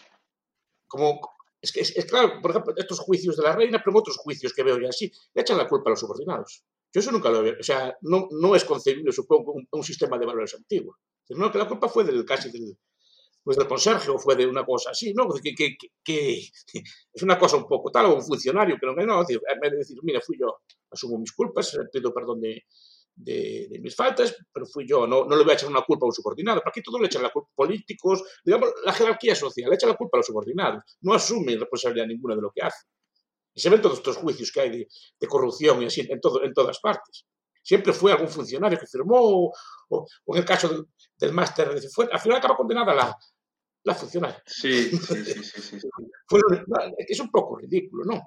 como es que es, claro, por ejemplo, estos juicios de la reina, pero otros juicios que veo ya así, le echan la culpa a los subordinados. Yo eso nunca lo veo. O sea, no, no es concebible, supongo, un, un sistema de valores antiguo. No, que la culpa fue del casi del, pues del conserje o fue de una cosa así, ¿no? Que, que, que, [laughs] es una cosa un poco tal, o un funcionario que no, no, vez de decir, mira, fui yo, asumo mis culpas, pido perdón de, de, de, mis faltas, pero fui yo, no, no le voy a echar una culpa a un subordinado, porque aquí todos le echan la culpa, políticos, digamos, la jerarquía social, le echa la culpa a los subordinados, no asume responsabilidad ninguna de lo que hace. Y se ven todos estos juicios que hay de, de corrupción y así en, todo, en todas partes. Siempre fue algún funcionario que firmó, o, o en el caso del, del máster, al final acaba condenada la, la funcionaria. Sí, sí, sí, sí, sí. [laughs] Fue, es un poco ridículo, ¿no?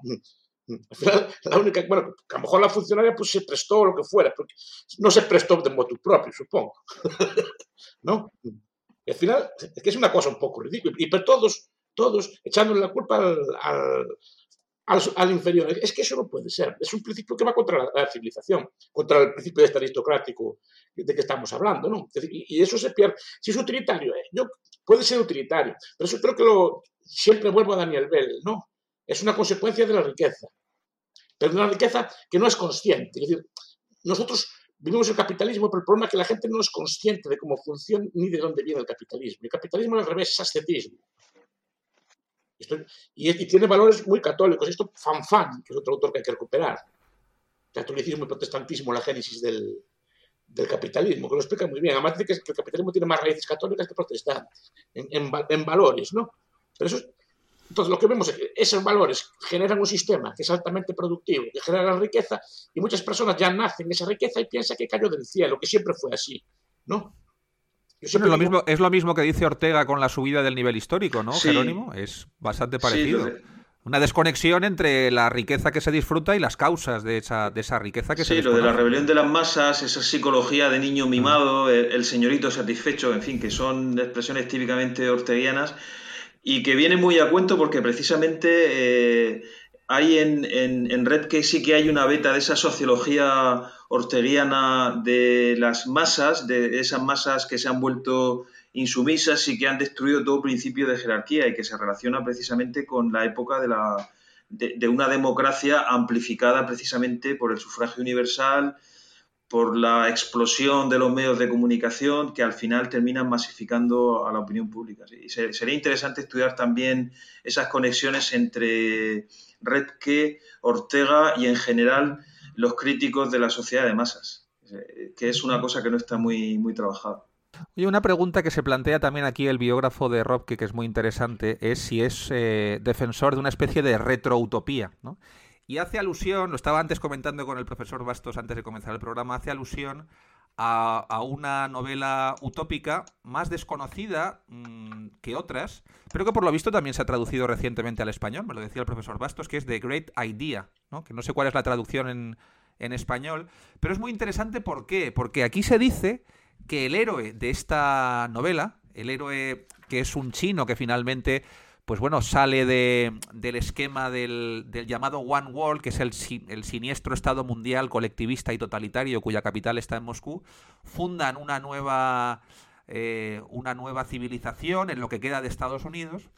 Final, la única, bueno, a lo mejor la funcionaria pues se prestó lo que fuera, porque no se prestó de motu propio, supongo. [laughs] ¿No? Y al final, es que es una cosa un poco ridícula. Y pero todos, todos echándole la culpa al, al, inferior. Es que eso no puede ser. Es un principio que va contra la, la civilización, contra el principio de este aristocrático de que estamos hablando, ¿no? Y, y eso se pierde. Si es utilitario, ¿eh? yo, puede ser utilitario, pero eso creo que lo, siempre vuelvo a Daniel Bell, ¿no? Es una consecuencia de la riqueza, pero de una riqueza que no es consciente. Es decir, nosotros vivimos el capitalismo, pero el problema es que la gente no es consciente de cómo funciona ni de dónde viene el capitalismo. El capitalismo al revés es ascetismo. Esto, y, y, tiene valores muy católicos. Esto, Fanfan, que es otro autor que hay que recuperar. Catolicismo y protestantismo, la génesis del, del capitalismo, que lo explica muy bien. Además dice que el capitalismo tiene más raíces católicas que protestantes, en, en, en valores, ¿no? Pero eso, entonces lo que vemos es que esos valores generan un sistema que es altamente productivo, que genera riqueza, y muchas personas ya nacen en esa riqueza y piensan que cayó del cielo, que siempre fue así, ¿no? Bueno, es, lo mismo, es lo mismo que dice Ortega con la subida del nivel histórico, ¿no, sí. Jerónimo? Es bastante parecido. Sí, una desconexión entre la riqueza que se disfruta y las causas de esa, de esa riqueza que sí, se Sí, lo de la rebelión de las masas, esa psicología de niño mimado, el, el, señorito satisfecho, en fin, que son expresiones típicamente orteguianas y que vienen muy a cuento porque precisamente eh, hay en, en, Red que sí que hay una beta de esa sociología orteguiana de las masas, de esas masas que se han vuelto insumisas y que han destruido todo principio de jerarquía y que se relaciona precisamente con la época de, la, de, una democracia amplificada precisamente por el sufragio universal, por la explosión de los medios de comunicación que al final terminan masificando a la opinión pública. Y sería interesante estudiar también esas conexiones entre Redke, Ortega y en general los críticos de la sociedad de masas, que es una cosa que no está muy, muy trabajada. Y una pregunta que se plantea también aquí el biógrafo de Robke, que es muy interesante, es si es eh, defensor de una especie de retroutopía, ¿no? Y hace alusión, lo estaba antes comentando con el profesor Bastos antes de comenzar el programa, hace alusión a, una novela utópica más desconocida mmm, que otras, pero que por lo visto también se ha traducido recientemente al español, me lo decía el profesor Bastos, que es The Great Idea, ¿no? que no sé cuál es la traducción en, en español, pero es muy interesante ¿por qué? Porque aquí se dice que el héroe de esta novela, el héroe que es un chino que finalmente, pues bueno, sale de, del esquema del, llamado One World, que es el, el, siniestro Estado mundial colectivista y totalitario cuya capital está en Moscú, fundan una nueva, eh, una nueva civilización en lo que queda de Estados Unidos.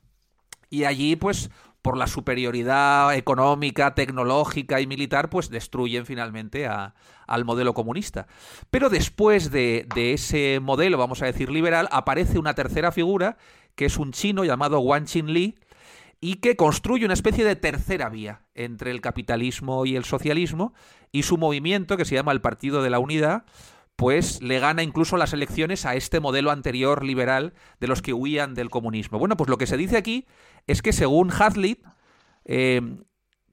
Y allí, pues, por la superioridad económica, tecnológica y militar, pues destruyen finalmente a, al modelo comunista. Pero después de, de, ese modelo, vamos a decir liberal, aparece una tercera figura, que es un chino llamado Wang Qinli, y que construye una especie de tercera vía entre el capitalismo y el socialismo, y su movimiento, que se llama el Partido de la Unidad, pues le gana incluso las elecciones a este modelo anterior liberal de los que huían del comunismo. Bueno, pues lo que se dice aquí es que según Hazlitt, eh,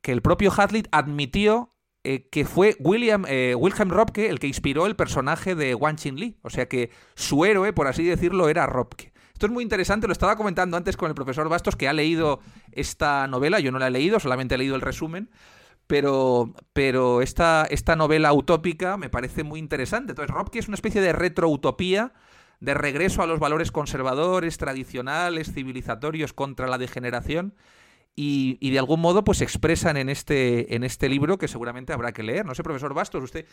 que el propio Hazlitt admitió eh, que fue William, eh, Wilhelm Robke el que inspiró el personaje de Wang Qinli. O sea que su héroe, por así decirlo, era Robke. Esto es muy interesante, lo estaba comentando antes con el profesor Bastos, que ha leído esta novela, yo no la he leído, solamente he leído el resumen, pero, pero esta, esta novela utópica me parece muy interesante. Entonces, Robke es una especie de retroutopía de regreso a los valores conservadores, tradicionales, civilizatorios contra la degeneración. Y, y, de algún modo pues expresan en este, en este libro que seguramente habrá que leer. No sé, profesor Bastos, usted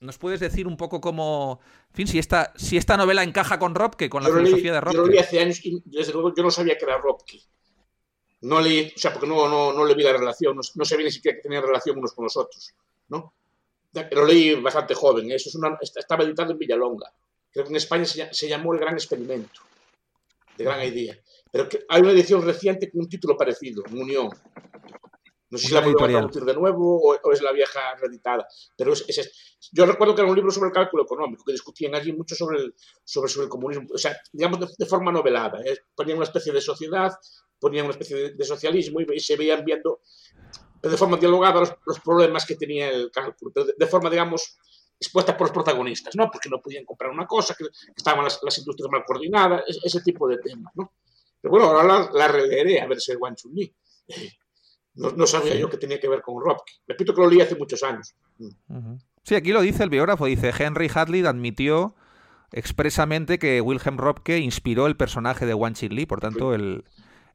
nos puedes decir un poco cómo, en fin, si esta, si esta novela encaja con Robke, con la yo filosofía leí, de Robke. Yo lo leí hace años y desde luego yo no sabía que era Robke. No leí, o sea, porque no, no, no le vi la relación, no, no sabía ni siquiera que tenía relación unos con los otros, ¿no? Lo leí bastante joven, eso es una, estaba editado en Villalonga. Creo que en España se, se llamó El Gran Experimento, de Gran Idea. Pero que hay una edición reciente con un título parecido, Unión. No sé si la vuelvo a traducir de nuevo o, es la vieja reeditada. Pero es, es, yo recuerdo que era un libro sobre el cálculo económico, que discutían allí mucho sobre el, sobre, sobre el comunismo. O sea, digamos de, forma novelada. ¿eh? Ponían una especie de sociedad, ponían una especie de, socialismo y, se veían viendo de forma dialogada los, problemas que tenía el cálculo. Pero de, forma, digamos, expuesta por los protagonistas, ¿no? Porque no podían comprar una cosa, que, estaban las, las, industrias mal coordinadas, ese, tipo de temas, ¿no? Pero bueno, ahora la, la releeré a ver si es Wang No, sabía yo que tenía que ver con Robke. Repito que lo leí hace muchos años. Sí, aquí lo dice el biógrafo, dice Henry Hadley admitió expresamente que Wilhelm Robke inspiró el personaje de Wang Chin Li, por tanto el,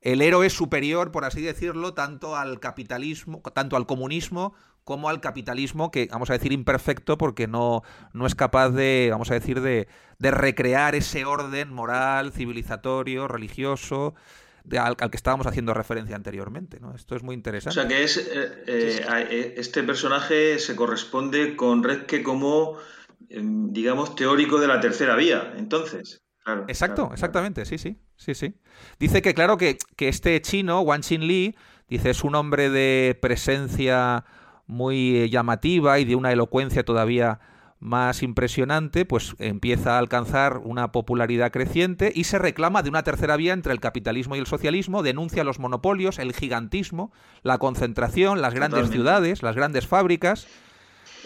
el héroe superior, por así decirlo, tanto al capitalismo, tanto al comunismo como al capitalismo, que vamos a decir imperfecto porque no, no es capaz de, vamos a decir, de, de recrear ese orden moral, civilizatorio, religioso, al, que estábamos haciendo referencia anteriormente. ¿no? Esto es muy interesante. O sea que es, eh, eh, eh, este personaje se corresponde con Redke como, em, digamos, teórico de la tercera vía, entonces. Exacto, exactamente, sí, sí, sí, sí. Dice que, claro, que, que este chino, Wang Xin Li, dice, es un hombre de presencia muy llamativa y de una elocuencia todavía más impresionante, pues empieza a alcanzar una popularidad creciente y se reclama de una tercera vía entre el capitalismo y el socialismo, denuncia los monopolios, el gigantismo, la concentración, las grandes ciudades, las grandes fábricas,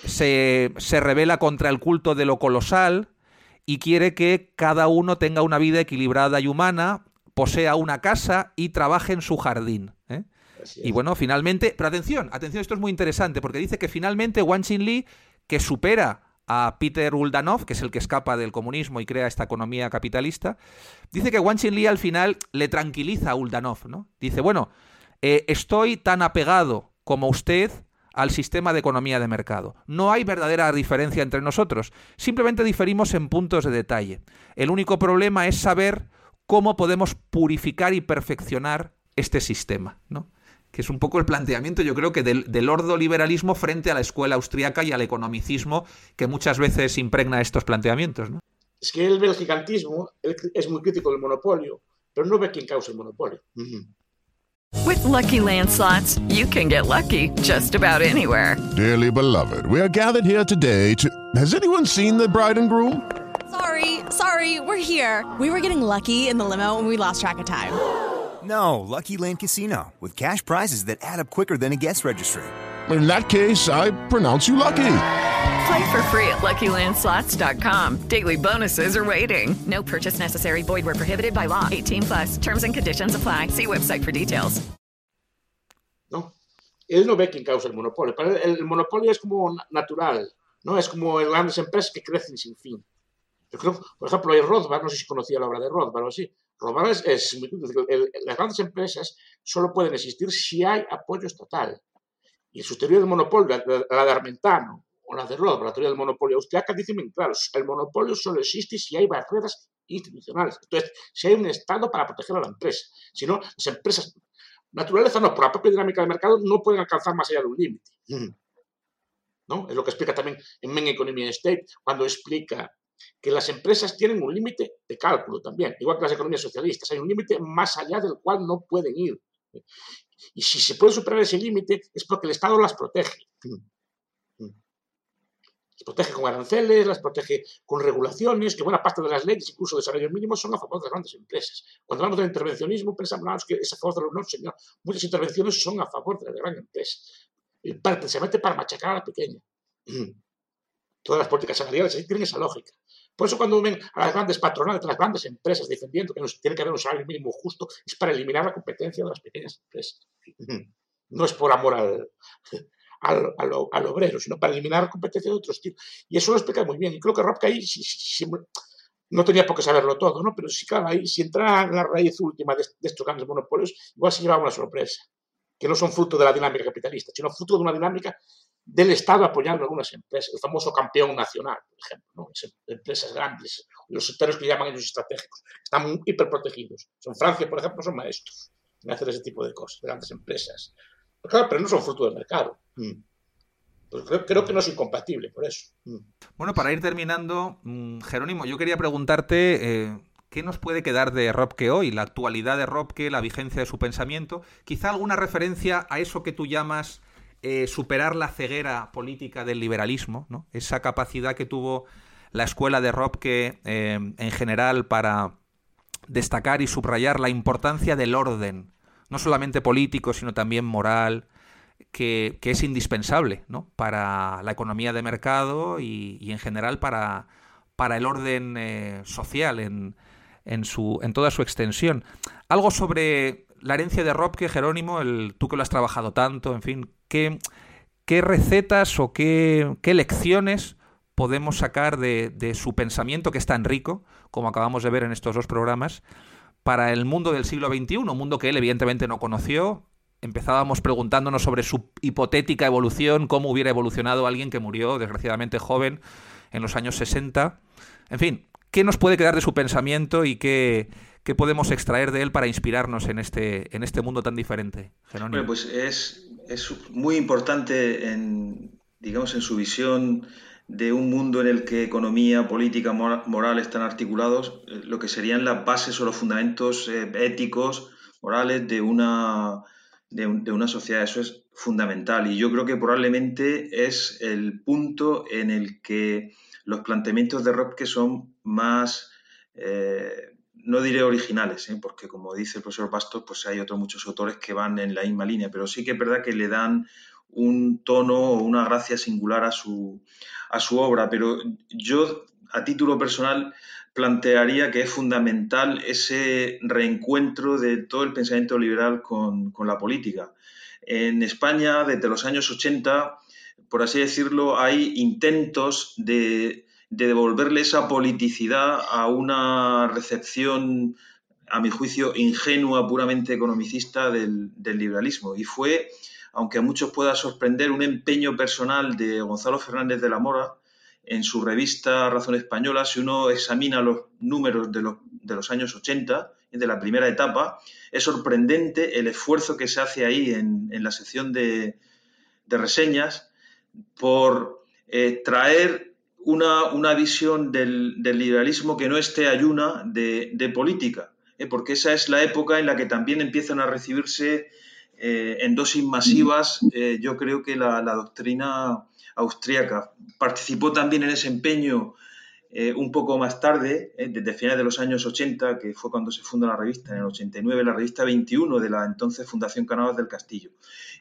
se, se revela contra el culto de lo colosal y quiere que cada uno tenga una vida equilibrada y humana, posea una casa y trabaje en su jardín. ¿eh? Y bueno, finalmente, pero atención, atención, esto es muy interesante, porque dice que finalmente Wang Xin que supera a Peter Uldanov, que es el que escapa del comunismo y crea esta economía capitalista, dice que Wang Li al final le tranquiliza a Uldanov, ¿no? Dice, bueno, eh, estoy tan apegado como usted al sistema de economía de mercado. No hay verdadera diferencia entre nosotros, simplemente diferimos en puntos de detalle. El único problema es saber cómo podemos purificar y perfeccionar este sistema, ¿no? Que es un poco el planteamiento, yo creo que del, del ordoliberalismo frente a la escuela austriaca y al economicismo que muchas veces impregna estos planteamientos. ¿no? Es que él ve el gigantismo, él es muy crítico del monopolio, pero no ve quién causa el monopolio. With lucky landslots, you can get lucky just about anywhere. Dearly beloved, we are gathered here today to. Has anyone seen the bride and groom? Sorry, sorry, we're here. We were getting lucky in the limo and we lost track of time. No, Lucky Land Casino, with cash prizes that add up quicker than a guest registry. In that case, I pronounce you lucky. Play for free at LuckyLandSlots.com. Daily bonuses are waiting. No purchase necessary. Void where prohibited by law. 18 plus. Terms and conditions apply. See website for details. No, él no ve quién causa el monopolio. Para él, el monopolio es como natural, ¿no? Es como en grandes empresas que crecen sin fin. Yo creo, por ejemplo, hay Rothbard, no sé si conocía la obra de Rothbard o así. Robar es, es las grandes empresas solo pueden existir si hay apoyo estatal. Y su teoría del monopolio, la, de Armentano o la de Rothbard, la teoría del monopolio austriaca, dice bien claro, el monopolio solo existe si hay barreras institucionales. Entonces, si hay un Estado para proteger a la empresa. Si no, las empresas, naturaleza no, por la propia dinámica del mercado, no pueden alcanzar más allá de un límite. ¿No? Es lo que explica también en Men Economy State, cuando explica que las empresas tienen un límite de cálculo también, igual que las economías socialistas. Hay un límite más allá del cual no pueden ir. Y si se puede superar ese límite es porque el Estado las protege. Las protege con aranceles, las protege con regulaciones, que buena parte de las leyes, incluso de salarios mínimos, son a favor de las grandes empresas. Cuando hablamos de intervencionismo, pensamos que es a favor de los no, señor. Muchas intervenciones son a favor de la gran empresa. mete para machacar a la pequeña. Todas las políticas salariales tienen esa lógica. Por eso cuando ven a las grandes patronales, las grandes empresas defendiendo que tiene que haber un salario mínimo justo, es para eliminar la competencia de las pequeñas empresas. No es por amor al, al, obrero, sino para eliminar la competencia de otros tipos. Y eso lo explica muy bien. Y creo que Robke ahí no tenía por qué saberlo todo, ¿no? Pero sí, claro, ahí si entra en la raíz última de, de estos grandes monopolios, igual se llevaba una sorpresa, que no son fruto de la dinámica capitalista, sino fruto de una dinámica del Estado apoyando algunas empresas, el famoso campeón nacional, por ejemplo, ¿no? empresas grandes, los sectores que llaman ellos estratégicos, están hiperprotegidos. Son Francia, por ejemplo, son maestros en hacer ese tipo de cosas, grandes empresas. Pero, claro, pero no son fruto del mercado. Mm. Pues creo, creo, que no es incompatible, por eso. Mm. Bueno, para ir terminando, mm, Jerónimo, yo quería preguntarte eh, qué nos puede quedar de Robke hoy, la actualidad de Robke, la vigencia de su pensamiento, quizá alguna referencia a eso que tú llamas eh, superar la ceguera política del liberalismo, esa capacidad que tuvo la escuela de Robke eh, en general para destacar y subrayar la importancia del orden, no solamente político, sino también moral, que, es indispensable para la economía de mercado y, en general para, para el orden eh, social en, en, su, en toda su extensión. Algo sobre la herencia de Robke, Jerónimo, el, tú que lo has trabajado tanto, en fin, ¿qué, qué recetas o qué, lecciones podemos sacar de, de, su pensamiento, que es tan rico, como acabamos de ver en estos dos programas, para el mundo del siglo XXI, un mundo que él evidentemente no conoció. Empezábamos preguntándonos sobre su hipotética evolución, cómo hubiera evolucionado alguien que murió desgraciadamente joven en los años 60. En fin, ¿qué nos puede quedar de su pensamiento y qué, qué podemos extraer de él para inspirarnos en este, en este mundo tan diferente? Bueno, pues es, es muy importante en, digamos, en su visión de un mundo en el que economía, política, moral están articulados, eh, lo que serían las bases o los fundamentos eh, éticos, morales de una, de, una sociedad. Eso es fundamental y yo creo que probablemente es el punto en el que los planteamientos de Robke son más, eh, no diré originales, porque como dice el profesor Bastos, pues hay otros muchos autores que van en la misma línea, pero sí que es verdad que le dan un tono o una gracia singular a su, a su obra, pero yo a título personal plantearía que es fundamental ese reencuentro de todo el pensamiento liberal con, la política. En España, desde los años 80, por así decirlo, hay intentos de, devolverle esa politicidad a una recepción, a mi juicio, ingenua, puramente economicista del, liberalismo. Y fue aunque a muchos pueda sorprender, un empeño personal de Gonzalo Fernández de la Mora en su revista Razón Española, si uno examina los números de los, de los años 80, de la primera etapa, es sorprendente el esfuerzo que se hace ahí en, la sección de, reseñas por eh, traer una, visión del, liberalismo que no esté ayuna de, política, ¿eh? porque esa es la época en la que también empiezan a recibirse eh, en dosis masivas, eh, yo creo que la, doctrina austríaca participó también en ese empeño un poco más tarde, desde finales de los años 80, que fue cuando se funda la revista, en el 89, la revista 21 de la entonces Fundación Canales del Castillo.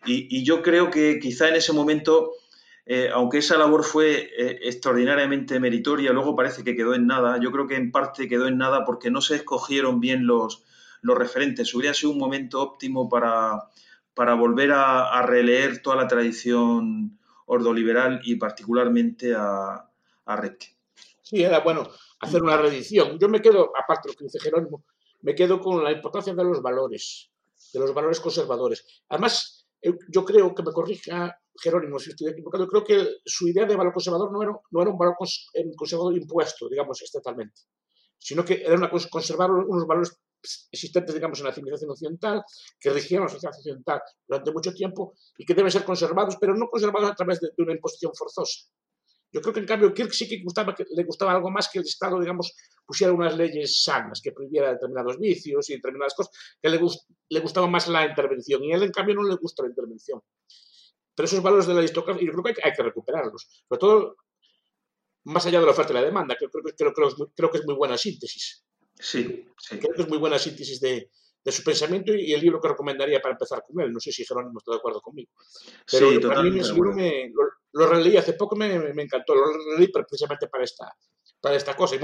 Y, yo creo que quizá en ese momento, aunque esa labor fue extraordinariamente meritoria, luego parece que quedó en nada, yo creo que en parte quedó en nada porque no se escogieron bien los, referentes. Hubiera sido un momento óptimo para volver a, releer toda la tradición ordoliberal y particularmente a, a Sí, era bueno hacer una reedición. Yo me quedo, aparte de lo que dice Jerónimo, me quedo con la importancia de los valores, de los valores conservadores. Además, yo creo que me corrija Jerónimo si estoy equivocado, creo que su idea de valor conservador no era, no era un valor conservador impuesto, digamos, estatalmente, sino que era una, conservar unos valores existentes, digamos, en la civilización occidental, que rigieron la sociedad occidental durante mucho tiempo y que deben ser conservados, pero no conservados a través de, una imposición forzosa. Yo creo que en cambio Kirk sí que, gustaba, que le gustaba algo más que el Estado, digamos, pusiera unas leyes sanas, que prohibiera determinados vicios y determinadas cosas, que le, le gustaba más la intervención. Y a él, en cambio, no le gusta la intervención. Pero esos valores de la aristocracia, yo creo que hay, que recuperarlos. Sobre todo, más allá de la oferta y la demanda, que creo, creo, creo que es muy buena síntesis. Sí, Creo que es muy buena síntesis de, su pensamiento y el libro que recomendaría para empezar con él. No sé si Jerónimo está de acuerdo conmigo. Pero sí, a mí seguro me, lo, releí hace poco, me, me, encantó. Lo releí precisamente para esta, para esta cosa. Y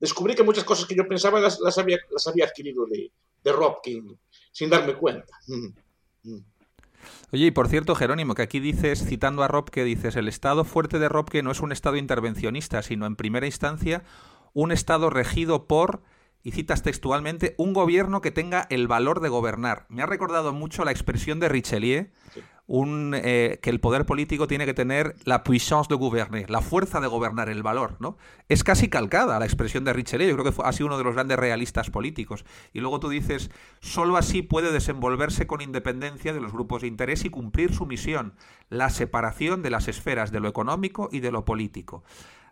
descubrí que muchas cosas que yo pensaba las, las, había, las había adquirido de, de Robkin sin darme cuenta. Mm, mm. Oye, y por cierto, Jerónimo, que aquí dices, citando a Robke, dices, el Estado fuerte de Robke no es un Estado intervencionista, sino en primera instancia un Estado regido por y citas textualmente, un gobierno que tenga el valor de gobernar. Me ha recordado mucho la expresión de Richelieu, un, eh, que el poder político tiene que tener la puissance de gouverner, la fuerza de gobernar, el valor, ¿no? Es casi calcada la expresión de Richelieu, yo creo que fue, ha sido uno de los grandes realistas políticos. Y luego tú dices, solo así puede desenvolverse con independencia de los grupos de interés y cumplir su misión, la separación de las esferas de lo económico y de lo político.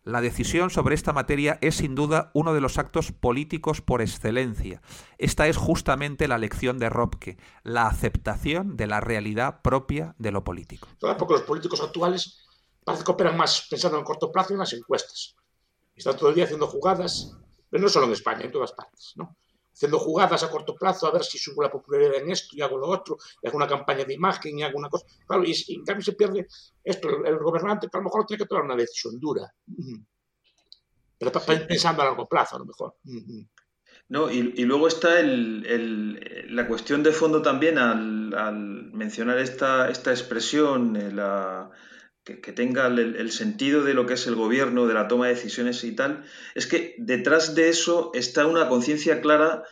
La decisión sobre esta materia es sin duda uno de los actos políticos por excelencia. Esta es justamente la lección de Robke, la aceptación de la realidad propia de lo político. Tampoco los políticos actuales parece que operan más pensando en corto plazo en las encuestas. Están todo el día haciendo jugadas, pero no solo en España, en todas partes, ¿no? Haciendo jugadas a corto plazo a ver si subo la popularidad en esto y hago lo otro, y hago una campaña de imagen y hago una cosa. Claro, y, y en cambio se pierde esto, el, el, gobernante que a lo mejor tiene que tomar una decisión dura. Pero está pensando a largo plazo, a lo mejor. No, y, y luego está el, el, la cuestión de fondo también al, al mencionar esta, esta expresión, eh, la, que, tenga el, sentido de lo que es el gobierno, de la toma de decisiones y tal, es que detrás de eso está una conciencia clara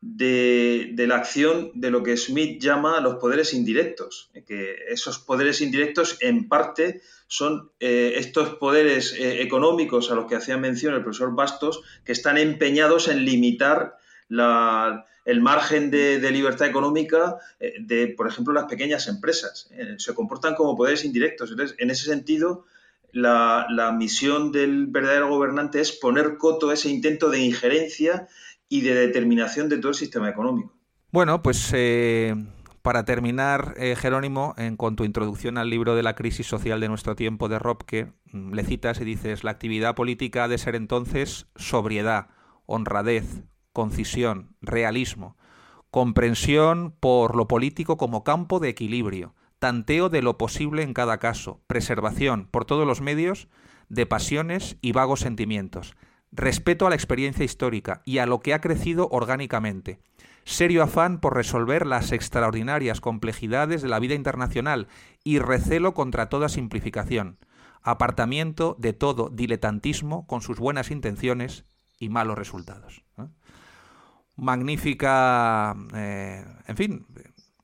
de, de, la acción de lo que Smith llama los poderes indirectos, que esos poderes indirectos en parte son eh, estos poderes eh, económicos a los que hacía mención el profesor Bastos, que están empeñados en limitar la, el margen de, libertad económica eh, de, por ejemplo, las pequeñas empresas. Eh, se comportan como poderes indirectos. Entonces, en ese sentido, la, misión del verdadero gobernante es poner coto a ese intento de injerencia y de determinación de todo el sistema económico. Bueno, pues eh, para terminar, Jerónimo, en cuanto a introducción al libro de la crisis social de nuestro tiempo de Robke, mm, le citas y dices, la actividad política ha de ser entonces sobriedad, honradez, concisión, realismo, comprensión por lo político como campo de equilibrio, tanteo de lo posible en cada caso, preservación por todos los medios de pasiones y vagos sentimientos, respeto a la experiencia histórica y a lo que ha crecido orgánicamente, serio afán por resolver las extraordinarias complejidades de la vida internacional y recelo contra toda simplificación, apartamiento de todo diletantismo con sus buenas intenciones y malos resultados. Magnífica, eh, en fin,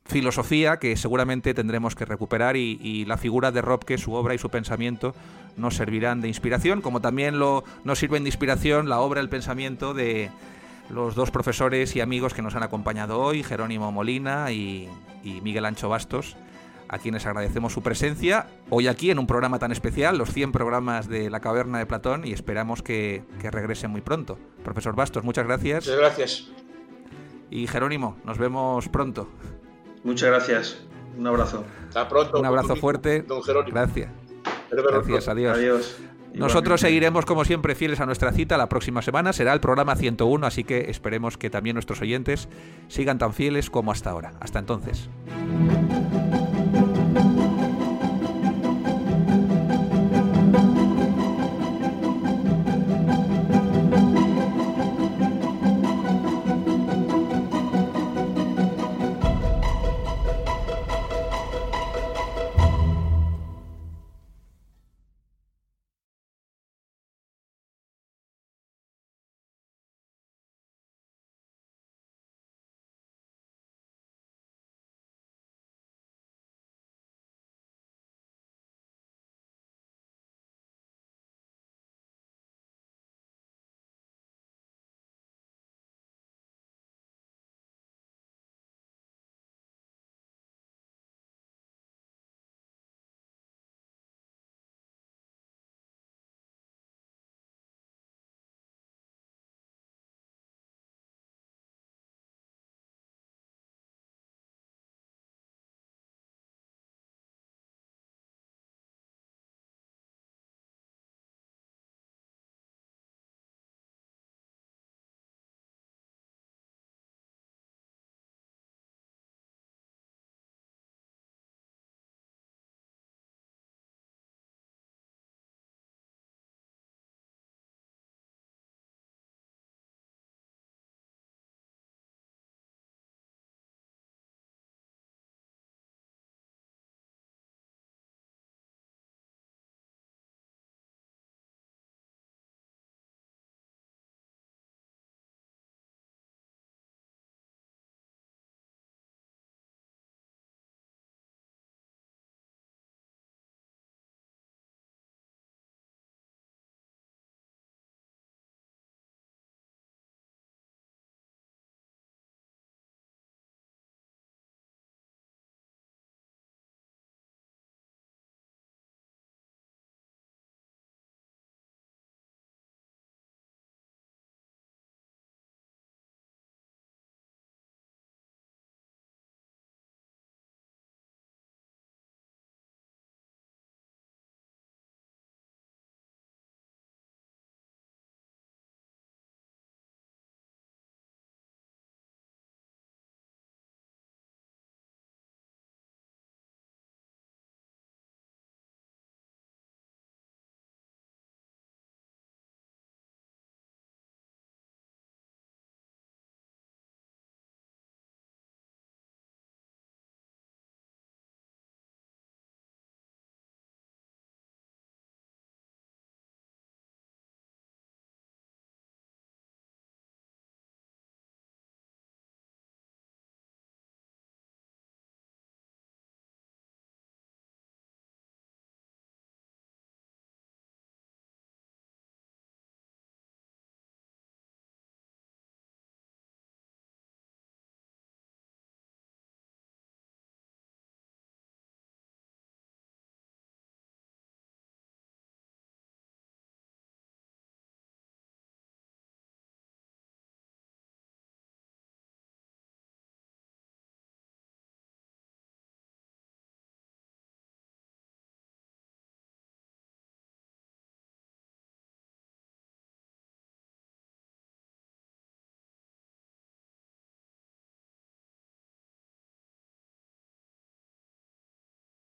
filosofía que seguramente tendremos que recuperar y, la figura de Robke, su obra y su pensamiento nos servirán de inspiración, como también lo, nos sirven de inspiración la obra, el pensamiento de los dos profesores y amigos que nos han acompañado hoy, Jerónimo Molina y Miguel Ancho Bastos, a quienes agradecemos su presencia hoy aquí en un programa tan especial, los 100 programas de la Caverna de Platón, y esperamos que, que regresen muy pronto. Profesor Bastos, muchas gracias. Muchas gracias. Y Jerónimo, nos vemos pronto. Muchas gracias. Un abrazo. Hasta pronto. Un abrazo fuerte. Don Jerónimo. Gracias. Gracias, adiós. Adiós. Nosotros seguiremos, como siempre, fieles a nuestra cita la próxima semana. Será el programa 101, así que esperemos que también nuestros oyentes sigan tan fieles como hasta ahora. Hasta entonces.